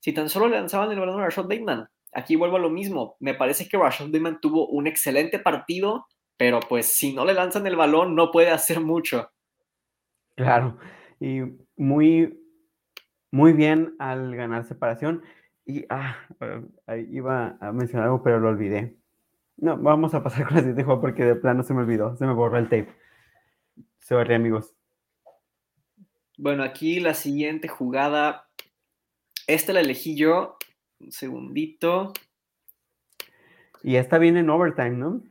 [SPEAKER 2] si tan solo le lanzaban el balón a Rashad Bateman. Aquí vuelvo a lo mismo. Me parece que Rashad Bateman tuvo un excelente partido, pero pues si no le lanzan el balón no puede hacer mucho.
[SPEAKER 1] Claro, y muy, muy bien al ganar separación. Y ah, iba a mencionar algo, pero lo olvidé. No, vamos a pasar con la siguiente juego porque de plano se me olvidó, se me borró el tape. Sorry, amigos.
[SPEAKER 2] Bueno, aquí la siguiente jugada, esta la elegí yo. Un segundito.
[SPEAKER 1] Y esta viene en overtime, ¿no?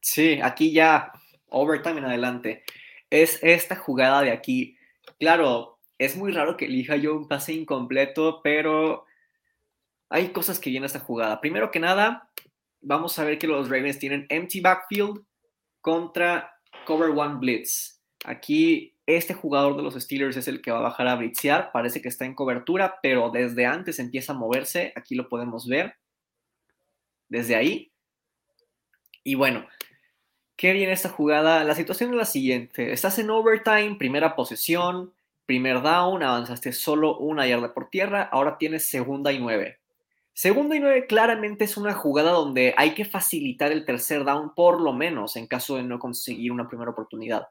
[SPEAKER 2] Sí, aquí ya overtime en adelante. Es esta jugada de aquí. Claro, es muy raro que elija yo un pase incompleto, pero hay cosas que vienen esta jugada. Primero que nada, vamos a ver que los Ravens tienen empty backfield contra cover one blitz. Aquí este jugador de los Steelers es el que va a bajar a blitzear. Parece que está en cobertura, pero desde antes empieza a moverse. Aquí lo podemos ver. Desde ahí. Y bueno, ¿qué viene esta jugada? La situación es la siguiente. Estás en overtime, primera posesión, primer down, avanzaste solo una yarda por tierra, ahora tienes segunda y nueve. Segunda y nueve claramente es una jugada donde hay que facilitar el tercer down por lo menos en caso de no conseguir una primera oportunidad.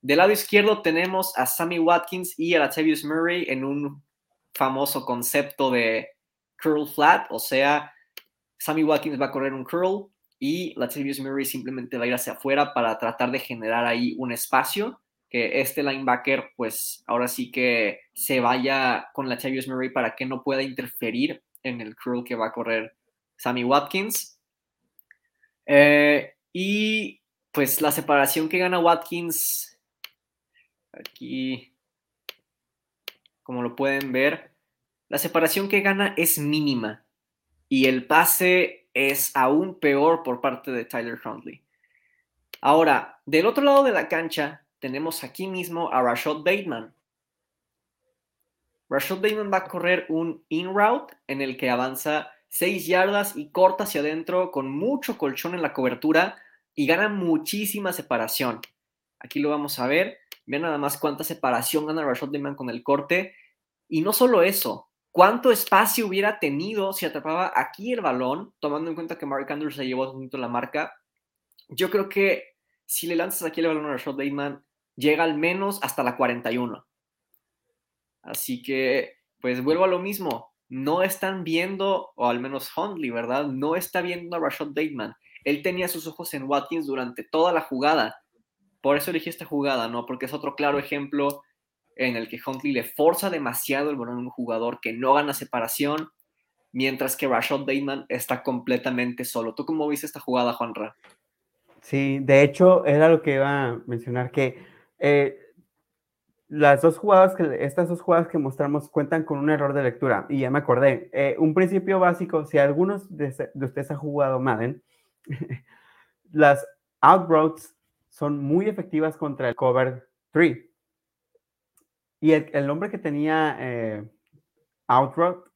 [SPEAKER 2] Del lado izquierdo tenemos a Sammy Watkins y a Latavius Murray en un famoso concepto de curl flat, o sea, Sammy Watkins va a correr un curl y Latavius Murray simplemente va a ir hacia afuera para tratar de generar ahí un espacio que este linebacker pues ahora sí que se vaya con Latavius Murray para que no pueda interferir en el curl que va a correr Sammy Watkins. Eh, y pues la separación que gana Watkins, aquí, como lo pueden ver, la separación que gana es mínima y el pase es aún peor por parte de Tyler Huntley. Ahora, del otro lado de la cancha, tenemos aquí mismo a Rashad Bateman, Rashad Bateman va a correr un in route en el que avanza 6 yardas y corta hacia adentro con mucho colchón en la cobertura y gana muchísima separación. Aquí lo vamos a ver. Vean nada más cuánta separación gana Rashad Bateman con el corte. Y no solo eso, cuánto espacio hubiera tenido si atrapaba aquí el balón, tomando en cuenta que Mark Andrews se llevó un la marca. Yo creo que si le lanzas aquí el balón a Rashad Bateman, llega al menos hasta la 41. Así que, pues vuelvo a lo mismo. No están viendo, o al menos Hundley, ¿verdad? No está viendo a Rashad Bateman. Él tenía sus ojos en Watkins durante toda la jugada. Por eso elegí esta jugada, ¿no? Porque es otro claro ejemplo en el que Huntley le forza demasiado el balón a un jugador que no gana separación, mientras que Rashad Bateman está completamente solo. ¿Tú cómo viste esta jugada, Juanra?
[SPEAKER 1] Sí, de hecho, era lo que iba a mencionar, que eh, las dos jugadas que, estas dos jugadas que mostramos cuentan con un error de lectura. Y ya me acordé. Eh, un principio básico, si algunos de, ustedes han jugado Madden, las out routes son muy efectivas contra el cover 3. Y el, hombre que tenía eh, out route,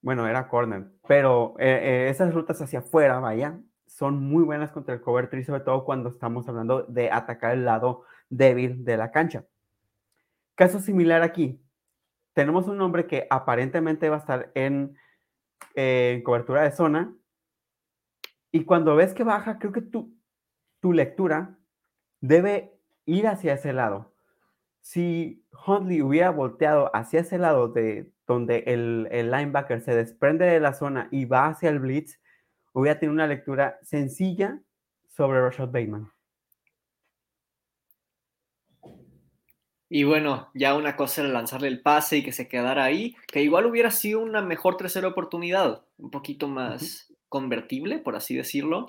[SPEAKER 1] bueno, era corner, pero eh, esas rutas hacia afuera, vaya, son muy buenas contra el cover 3, sobre todo cuando estamos hablando de atacar el lado débil de la cancha. Caso similar aquí. Tenemos un hombre que aparentemente va a estar en, cobertura de zona. Y cuando ves que baja, creo que tu, tu lectura debe ir hacia ese lado. Si Huntley hubiera volteado hacia ese lado de donde el, el, linebacker se desprende de la zona y va hacia el blitz, hubiera tenido una lectura sencilla sobre Rashad Bateman.
[SPEAKER 2] Y bueno, ya una cosa era lanzarle el pase y que se quedara ahí, que igual hubiera sido una mejor tercera oportunidad, un poquito más convertible, por así decirlo,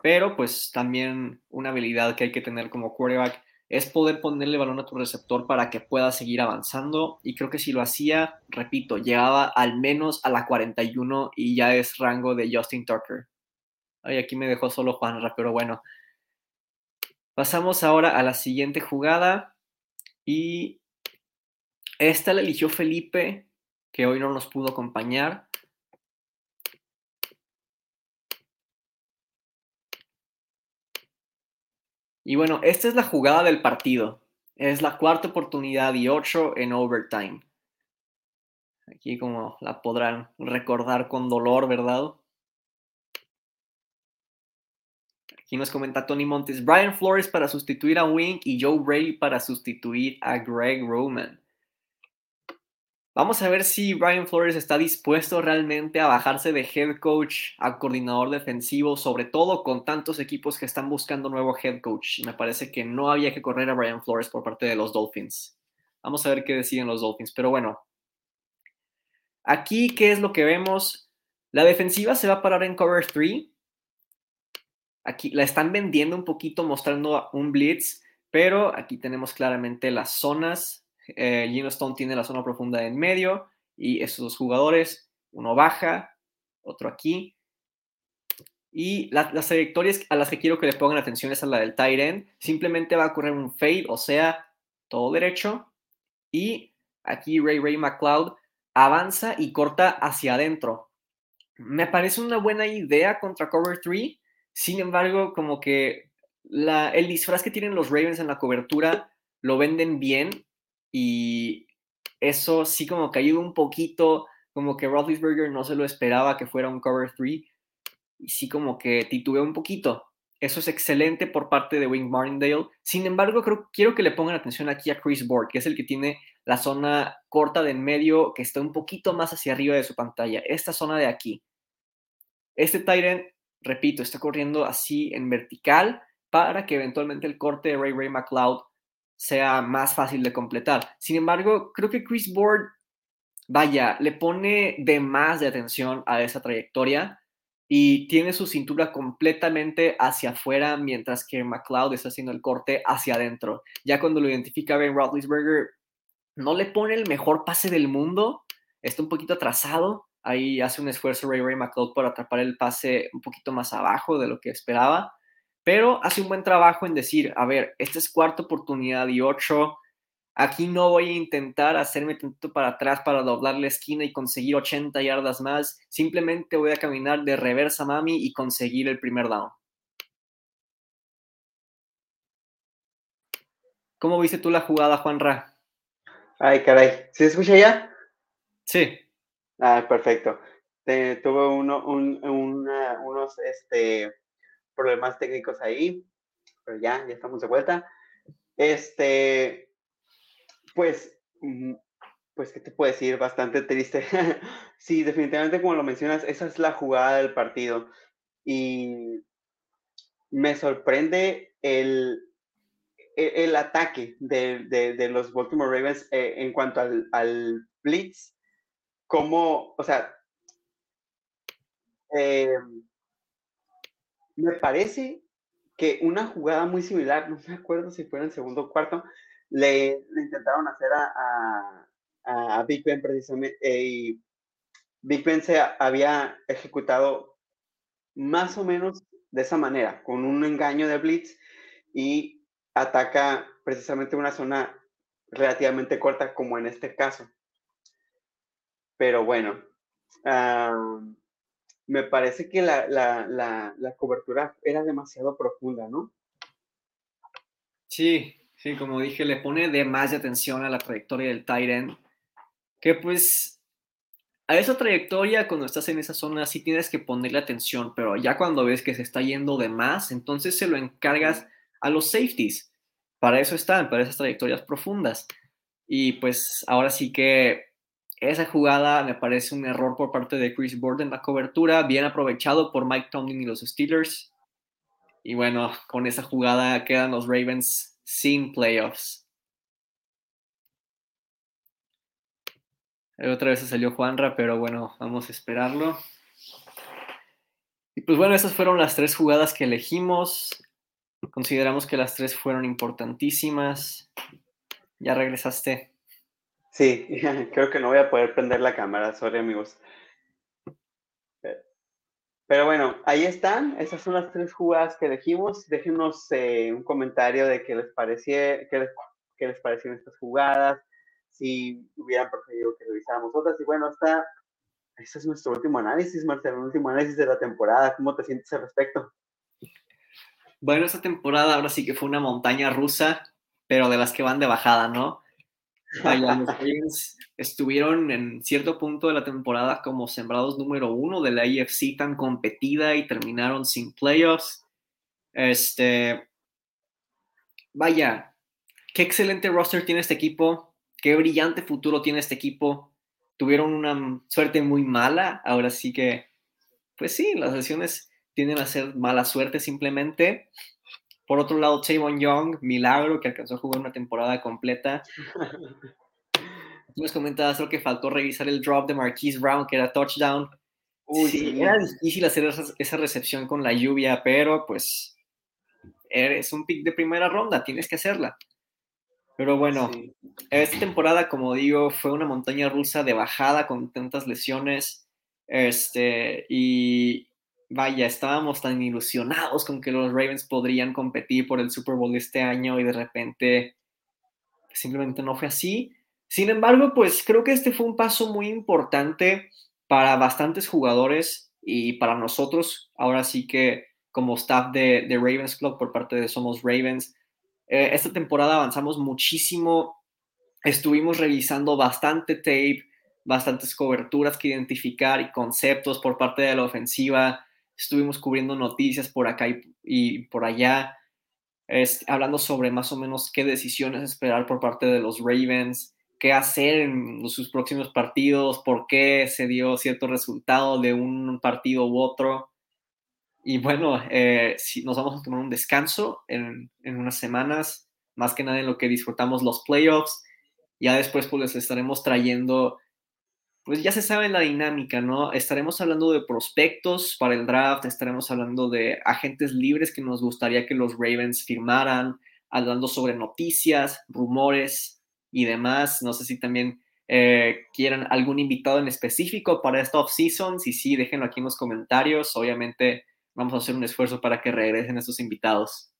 [SPEAKER 2] pero pues también una habilidad que hay que tener como quarterback es poder ponerle balón a tu receptor para que pueda seguir avanzando y creo que si lo hacía, repito, llegaba al menos a la 41 y ya es rango de Justin Tucker. Ay, aquí me dejó solo Juanra, pero bueno. Pasamos ahora a la siguiente jugada. Y esta la eligió Felipe, que hoy no nos pudo acompañar. Y bueno, esta es la jugada del partido. Es la cuarta oportunidad y ocho en overtime. Aquí como la podrán recordar con dolor, ¿verdad? Aquí nos comenta Tony Montes, Brian Flores para sustituir a Wink y Joe Brady para sustituir a Greg Roman. Vamos a ver si Brian Flores está dispuesto realmente a bajarse de head coach a coordinador defensivo, sobre todo con tantos equipos que están buscando nuevo head coach. Me parece que no había que correr a Brian Flores por parte de los Dolphins. Vamos a ver qué deciden los Dolphins. Pero bueno, aquí, ¿qué es lo que vemos? La defensiva se va a parar en cover 3. Aquí la están vendiendo un poquito, mostrando un blitz, pero aquí tenemos claramente las zonas eh, Gino Stone tiene la zona profunda en medio y esos dos jugadores, uno baja, otro aquí. Y las trayectorias a las que quiero que le pongan atención es a la del tight end. Simplemente va a ocurrir un fade, o sea, todo derecho. Y aquí Ray Ray McLeod avanza y corta hacia adentro. Me parece una buena idea contra Cover 3. Sin embargo, como que el disfraz que tienen los Ravens en la cobertura lo venden bien y eso sí como que ayuda un poquito, como que Roethlisberger no se lo esperaba que fuera un cover 3 y sí como que titubeó un poquito. Eso es excelente por parte de Wing Martindale. Sin embargo, creo, quiero que le pongan atención aquí a Chris Board, que es el que tiene la zona corta de en medio, que está un poquito más hacia arriba de su pantalla. Esta zona de aquí. Este Tyrant, repito, está corriendo así en vertical para que eventualmente el corte de Ray Ray McLeod sea más fácil de completar. Sin embargo, creo que Chris Board, vaya, le pone de más de atención a esa trayectoria y tiene su cintura completamente hacia afuera, mientras que McLeod está haciendo el corte hacia adentro. Ya cuando lo identifica Ben Roethlisberger, no le pone el mejor pase del mundo, está un poquito atrasado. Ahí hace un esfuerzo Ray Ray McLeod por atrapar el pase un poquito más abajo de lo que esperaba pero hace un buen trabajo en decir, a ver, esta es cuarta oportunidad y ocho, aquí no voy a intentar hacerme tanto para atrás para doblar la esquina y conseguir 80 yardas más, simplemente voy a caminar de reversa mami y conseguir el primer down. ¿Cómo viste tú la jugada, Juan Ra?
[SPEAKER 1] Ay, caray, ¿se escucha ya?
[SPEAKER 2] Sí.
[SPEAKER 1] Ah, perfecto. tuve uno, unos, este, problemas técnicos ahí, pero ya, ya estamos de vuelta. Este, pues, pues, ¿qué te puedo decir? Bastante triste. sí, definitivamente, como lo mencionas, esa es la jugada del partido. Y me sorprende el, e, el, ataque de, de, los Baltimore Ravens eh, en cuanto al, al blitz. Como, o sea, eh, me parece que una jugada muy similar, no me acuerdo si fue en el segundo o cuarto, le, intentaron hacer a, a, Big Ben precisamente, eh, y Big Ben se había ejecutado más o menos de esa manera, con un engaño de blitz y ataca precisamente una zona relativamente corta como en este caso. Pero bueno, me parece que la, cobertura era demasiado profunda, ¿no?
[SPEAKER 2] Sí, sí, como dije, le pone de más de atención a la trayectoria del Tyrant, que pues a esa trayectoria cuando estás en esa zona sí tienes que ponerle atención, pero ya cuando ves que se está yendo de más, entonces se lo encargas a los safeties. Para eso están, para esas trayectorias profundas. Y pues ahora sí que esa jugada me parece un error por parte de Chris Board en la cobertura, bien aprovechado por Mike Tomlin y los Steelers. Y bueno, con esa jugada quedan los Ravens sin playoffs. Otra vez se salió Juanra, pero bueno, vamos a esperarlo. Y pues bueno, esas fueron las tres jugadas que elegimos. Consideramos que las tres fueron importantísimas. Ya regresaste.
[SPEAKER 1] Sí, creo que no voy a poder prender la cámara, sorry amigos. Pero bueno, ahí están. Esas son las tres jugadas que elegimos. Déjenos eh, un comentario de qué les, parecía, qué les, qué les parecieron estas jugadas, si hubieran preferido que revisáramos otras. Y bueno, está, ese es nuestro último análisis, Marcelo, el último análisis de la temporada. ¿Cómo te sientes al respecto?
[SPEAKER 2] Bueno, esta temporada ahora sí que fue una montaña rusa, pero de las que van de bajada, ¿no? Los Ravens estuvieron en cierto punto de la temporada como sembrados número uno de la AFC tan competida y terminaron sin playoffs. Este, vaya, qué excelente roster tiene este equipo, qué brillante futuro tiene este equipo. Tuvieron una suerte muy mala, ahora sí que, pues sí, las lesiones tienden a ser mala suerte simplemente. Por otro lado, Tavon Young, milagro que alcanzó a jugar una temporada completa. Tú nos comentabas lo que faltó revisar el drop de Marquise Brown, que era touchdown. sí, era difícil hacer esa, recepción con la lluvia, pero pues eres un pick de primera ronda, tienes que hacerla. Pero bueno, esta temporada, como digo, fue una montaña rusa de bajada con tantas lesiones. Este, y vaya, estábamos tan ilusionados con que los Ravens podrían competir por el Super Bowl este año y de repente simplemente no fue así. Sin embargo, pues creo que este fue un paso muy importante para bastantes jugadores y para nosotros, ahora sí que como staff de, Ravens Club por parte de Somos Ravens, eh, esta temporada avanzamos muchísimo, estuvimos revisando bastante tape, bastantes coberturas que identificar y conceptos por parte de la ofensiva, estuvimos cubriendo noticias por acá y, por allá, hablando sobre más o menos qué decisiones esperar por parte de los Ravens, qué hacer en sus próximos partidos, por qué se dio cierto resultado de un partido u otro. Y bueno, eh, si nos vamos a tomar un descanso en, en, unas semanas, más que nada en lo que disfrutamos los playoffs. Ya después pues les estaremos trayendo pues ya se sabe la dinámica, ¿no? Estaremos hablando de prospectos para el draft, estaremos hablando de agentes libres que nos gustaría que los Ravens firmaran, hablando sobre noticias, rumores y demás. No sé si también eh, quieran algún invitado en específico para esta off-season. Si sí, déjenlo aquí en los comentarios. Obviamente vamos a hacer un esfuerzo para que regresen estos invitados.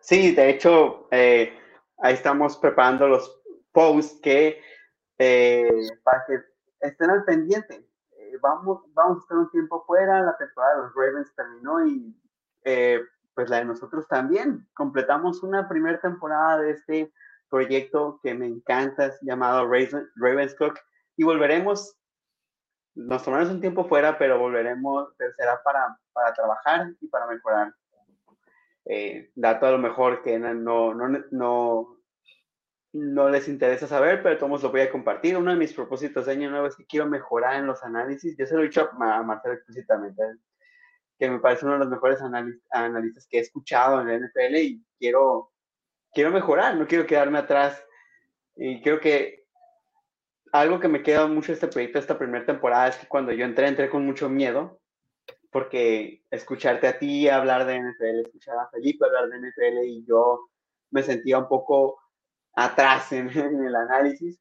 [SPEAKER 1] Sí, de hecho, eh, ahí estamos preparando los posts que eh, para que estén al pendiente. Eh, vamos, vamos a estar un tiempo fuera, la temporada de los Ravens terminó y eh, pues la de nosotros también. Completamos una primera temporada de este proyecto que me encanta, llamado Ravens Cook, y volveremos, nos tomaremos un tiempo fuera, pero volveremos, será para, para trabajar y para mejorar. Eh, dato a lo mejor que no, no, no, no les interesa saber, pero todos lo voy a compartir. Uno de mis propósitos de año nuevo es que quiero mejorar en los análisis. Yo se lo he dicho a Marcelo explícitamente, que me parece uno de los mejores analistas que he escuchado en la NFL y quiero, quiero mejorar, no quiero quedarme atrás. Y creo que algo que me queda mucho este proyecto, esta primera temporada, es que cuando yo entré, entré con mucho miedo, porque escucharte a ti hablar de NFL, escuchar a Felipe hablar de NFL y yo me sentía un poco atrás en, el análisis,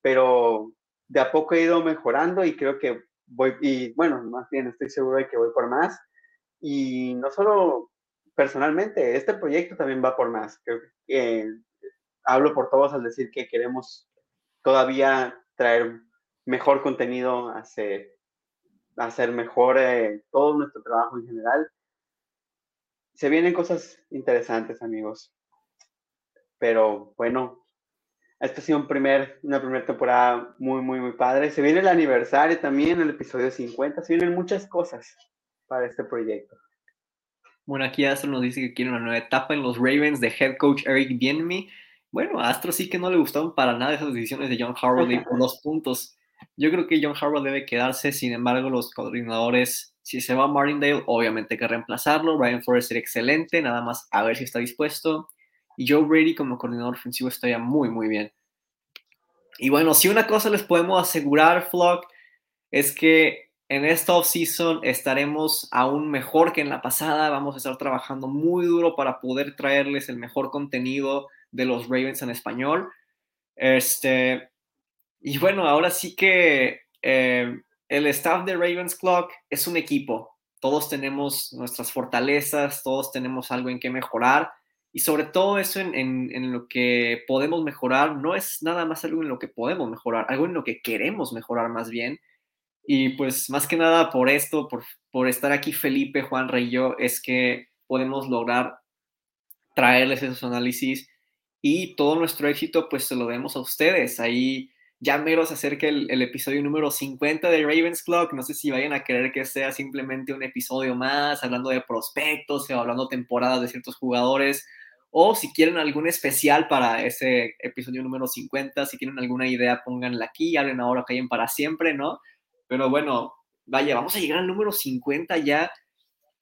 [SPEAKER 1] pero de a poco he ido mejorando y creo que voy, y bueno, más bien estoy seguro de que voy por más. Y no solo personalmente, este proyecto también va por más. Creo que hablo por todos al decir que queremos todavía traer mejor contenido, hacer, hacer mejor eh, todo nuestro trabajo en general. Se vienen cosas interesantes, amigos. Pero bueno, esta ha sido un primer, una primera temporada muy, muy, muy padre. Se viene el aniversario también, el episodio 50. Se vienen muchas cosas para este proyecto.
[SPEAKER 2] Bueno, aquí Astro nos dice que quiere una nueva etapa en los Ravens de head coach Eric Bienemy. Bueno, a Astro sí que no le gustaron para nada esas decisiones de John Harbaugh por dos puntos. Yo creo que John Harbaugh debe quedarse, sin embargo, los coordinadores, si se va a Martindale, obviamente hay que reemplazarlo. Brian Flores sería excelente, nada más a ver si está dispuesto. Y Joe Brady como coordinador ofensivo estaría muy, muy bien. Y bueno, si una cosa les podemos asegurar, Flock, es que en esta offseason estaremos aún mejor que en la pasada. Vamos a estar trabajando muy duro para poder traerles el mejor contenido de los Ravens en español. Este, y bueno, ahora sí que eh, el staff de Ravens Clock es un equipo. todos tenemos nuestras fortalezas, todos tenemos algo en que mejorar y sobre todo eso en, en, lo que podemos mejorar, no es nada más algo en lo que podemos mejorar, algo en lo que queremos mejorar más bien. Y pues más que nada por esto, por, por estar aquí Felipe, Juan Rey y yo, es que podemos lograr traerles esos análisis y todo nuestro éxito pues se lo demos a ustedes. Ahí ya mero se acerca el, el, episodio número 50 de Ravens Clock. No sé si vayan a querer que sea simplemente un episodio más, hablando de prospectos o hablando temporadas de ciertos jugadores o si quieren algún especial para ese episodio número 50, si tienen alguna idea, pónganla aquí, hablen ahora, callen para siempre, ¿no? Pero bueno, vaya, vamos a llegar al número 50 ya,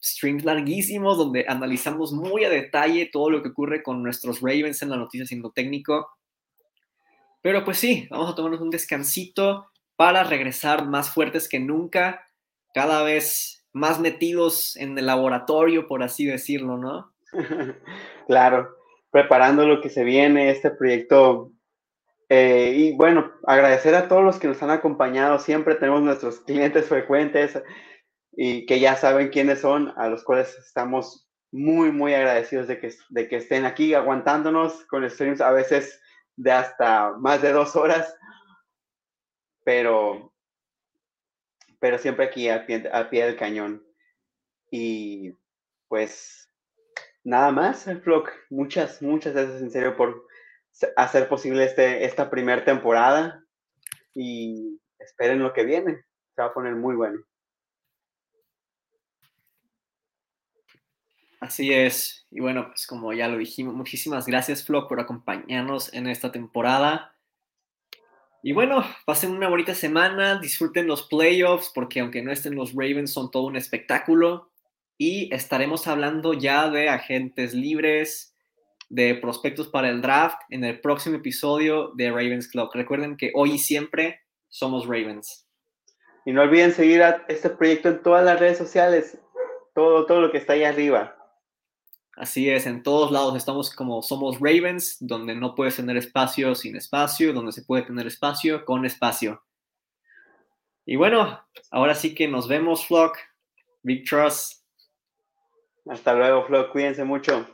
[SPEAKER 2] streams larguísimos donde analizamos muy a detalle todo lo que ocurre con nuestros Ravens en la noticia siendo técnico. Pero pues sí, vamos a tomarnos un descansito para regresar más fuertes que nunca, cada vez más metidos en el laboratorio, por así decirlo, ¿no?
[SPEAKER 1] claro, preparando lo que se viene, este proyecto. Eh, y bueno, agradecer a todos los que nos han acompañado. Siempre tenemos nuestros clientes frecuentes y que ya saben quiénes son, a los cuales estamos muy, muy agradecidos de que, de que estén aquí aguantándonos con streams a veces de hasta más de dos horas, pero, pero siempre aquí al pie, al pie del cañón. Y pues nada más, el vlog. Muchas, muchas gracias en serio por hacer posible este, esta primera temporada y esperen lo que viene. Se va a poner muy bueno.
[SPEAKER 2] Así es. Y bueno, pues como ya lo dijimos, muchísimas gracias, Flo, por acompañarnos en esta temporada. Y bueno, pasen una bonita semana, disfruten los playoffs, porque aunque no estén los Ravens, son todo un espectáculo y estaremos hablando ya de agentes libres, de prospectos para el draft en el próximo episodio de Ravens Club. Recuerden que hoy y siempre somos Ravens.
[SPEAKER 1] Y no olviden seguir a este proyecto en todas las redes sociales, todo, todo lo que está ahí arriba.
[SPEAKER 2] Así es, en todos lados estamos como somos Ravens, donde no puedes tener espacio sin espacio, donde se puede tener espacio con espacio. Y bueno, ahora sí que nos vemos, Flock. Big Trust.
[SPEAKER 1] Hasta luego, Flo. Cuídense mucho.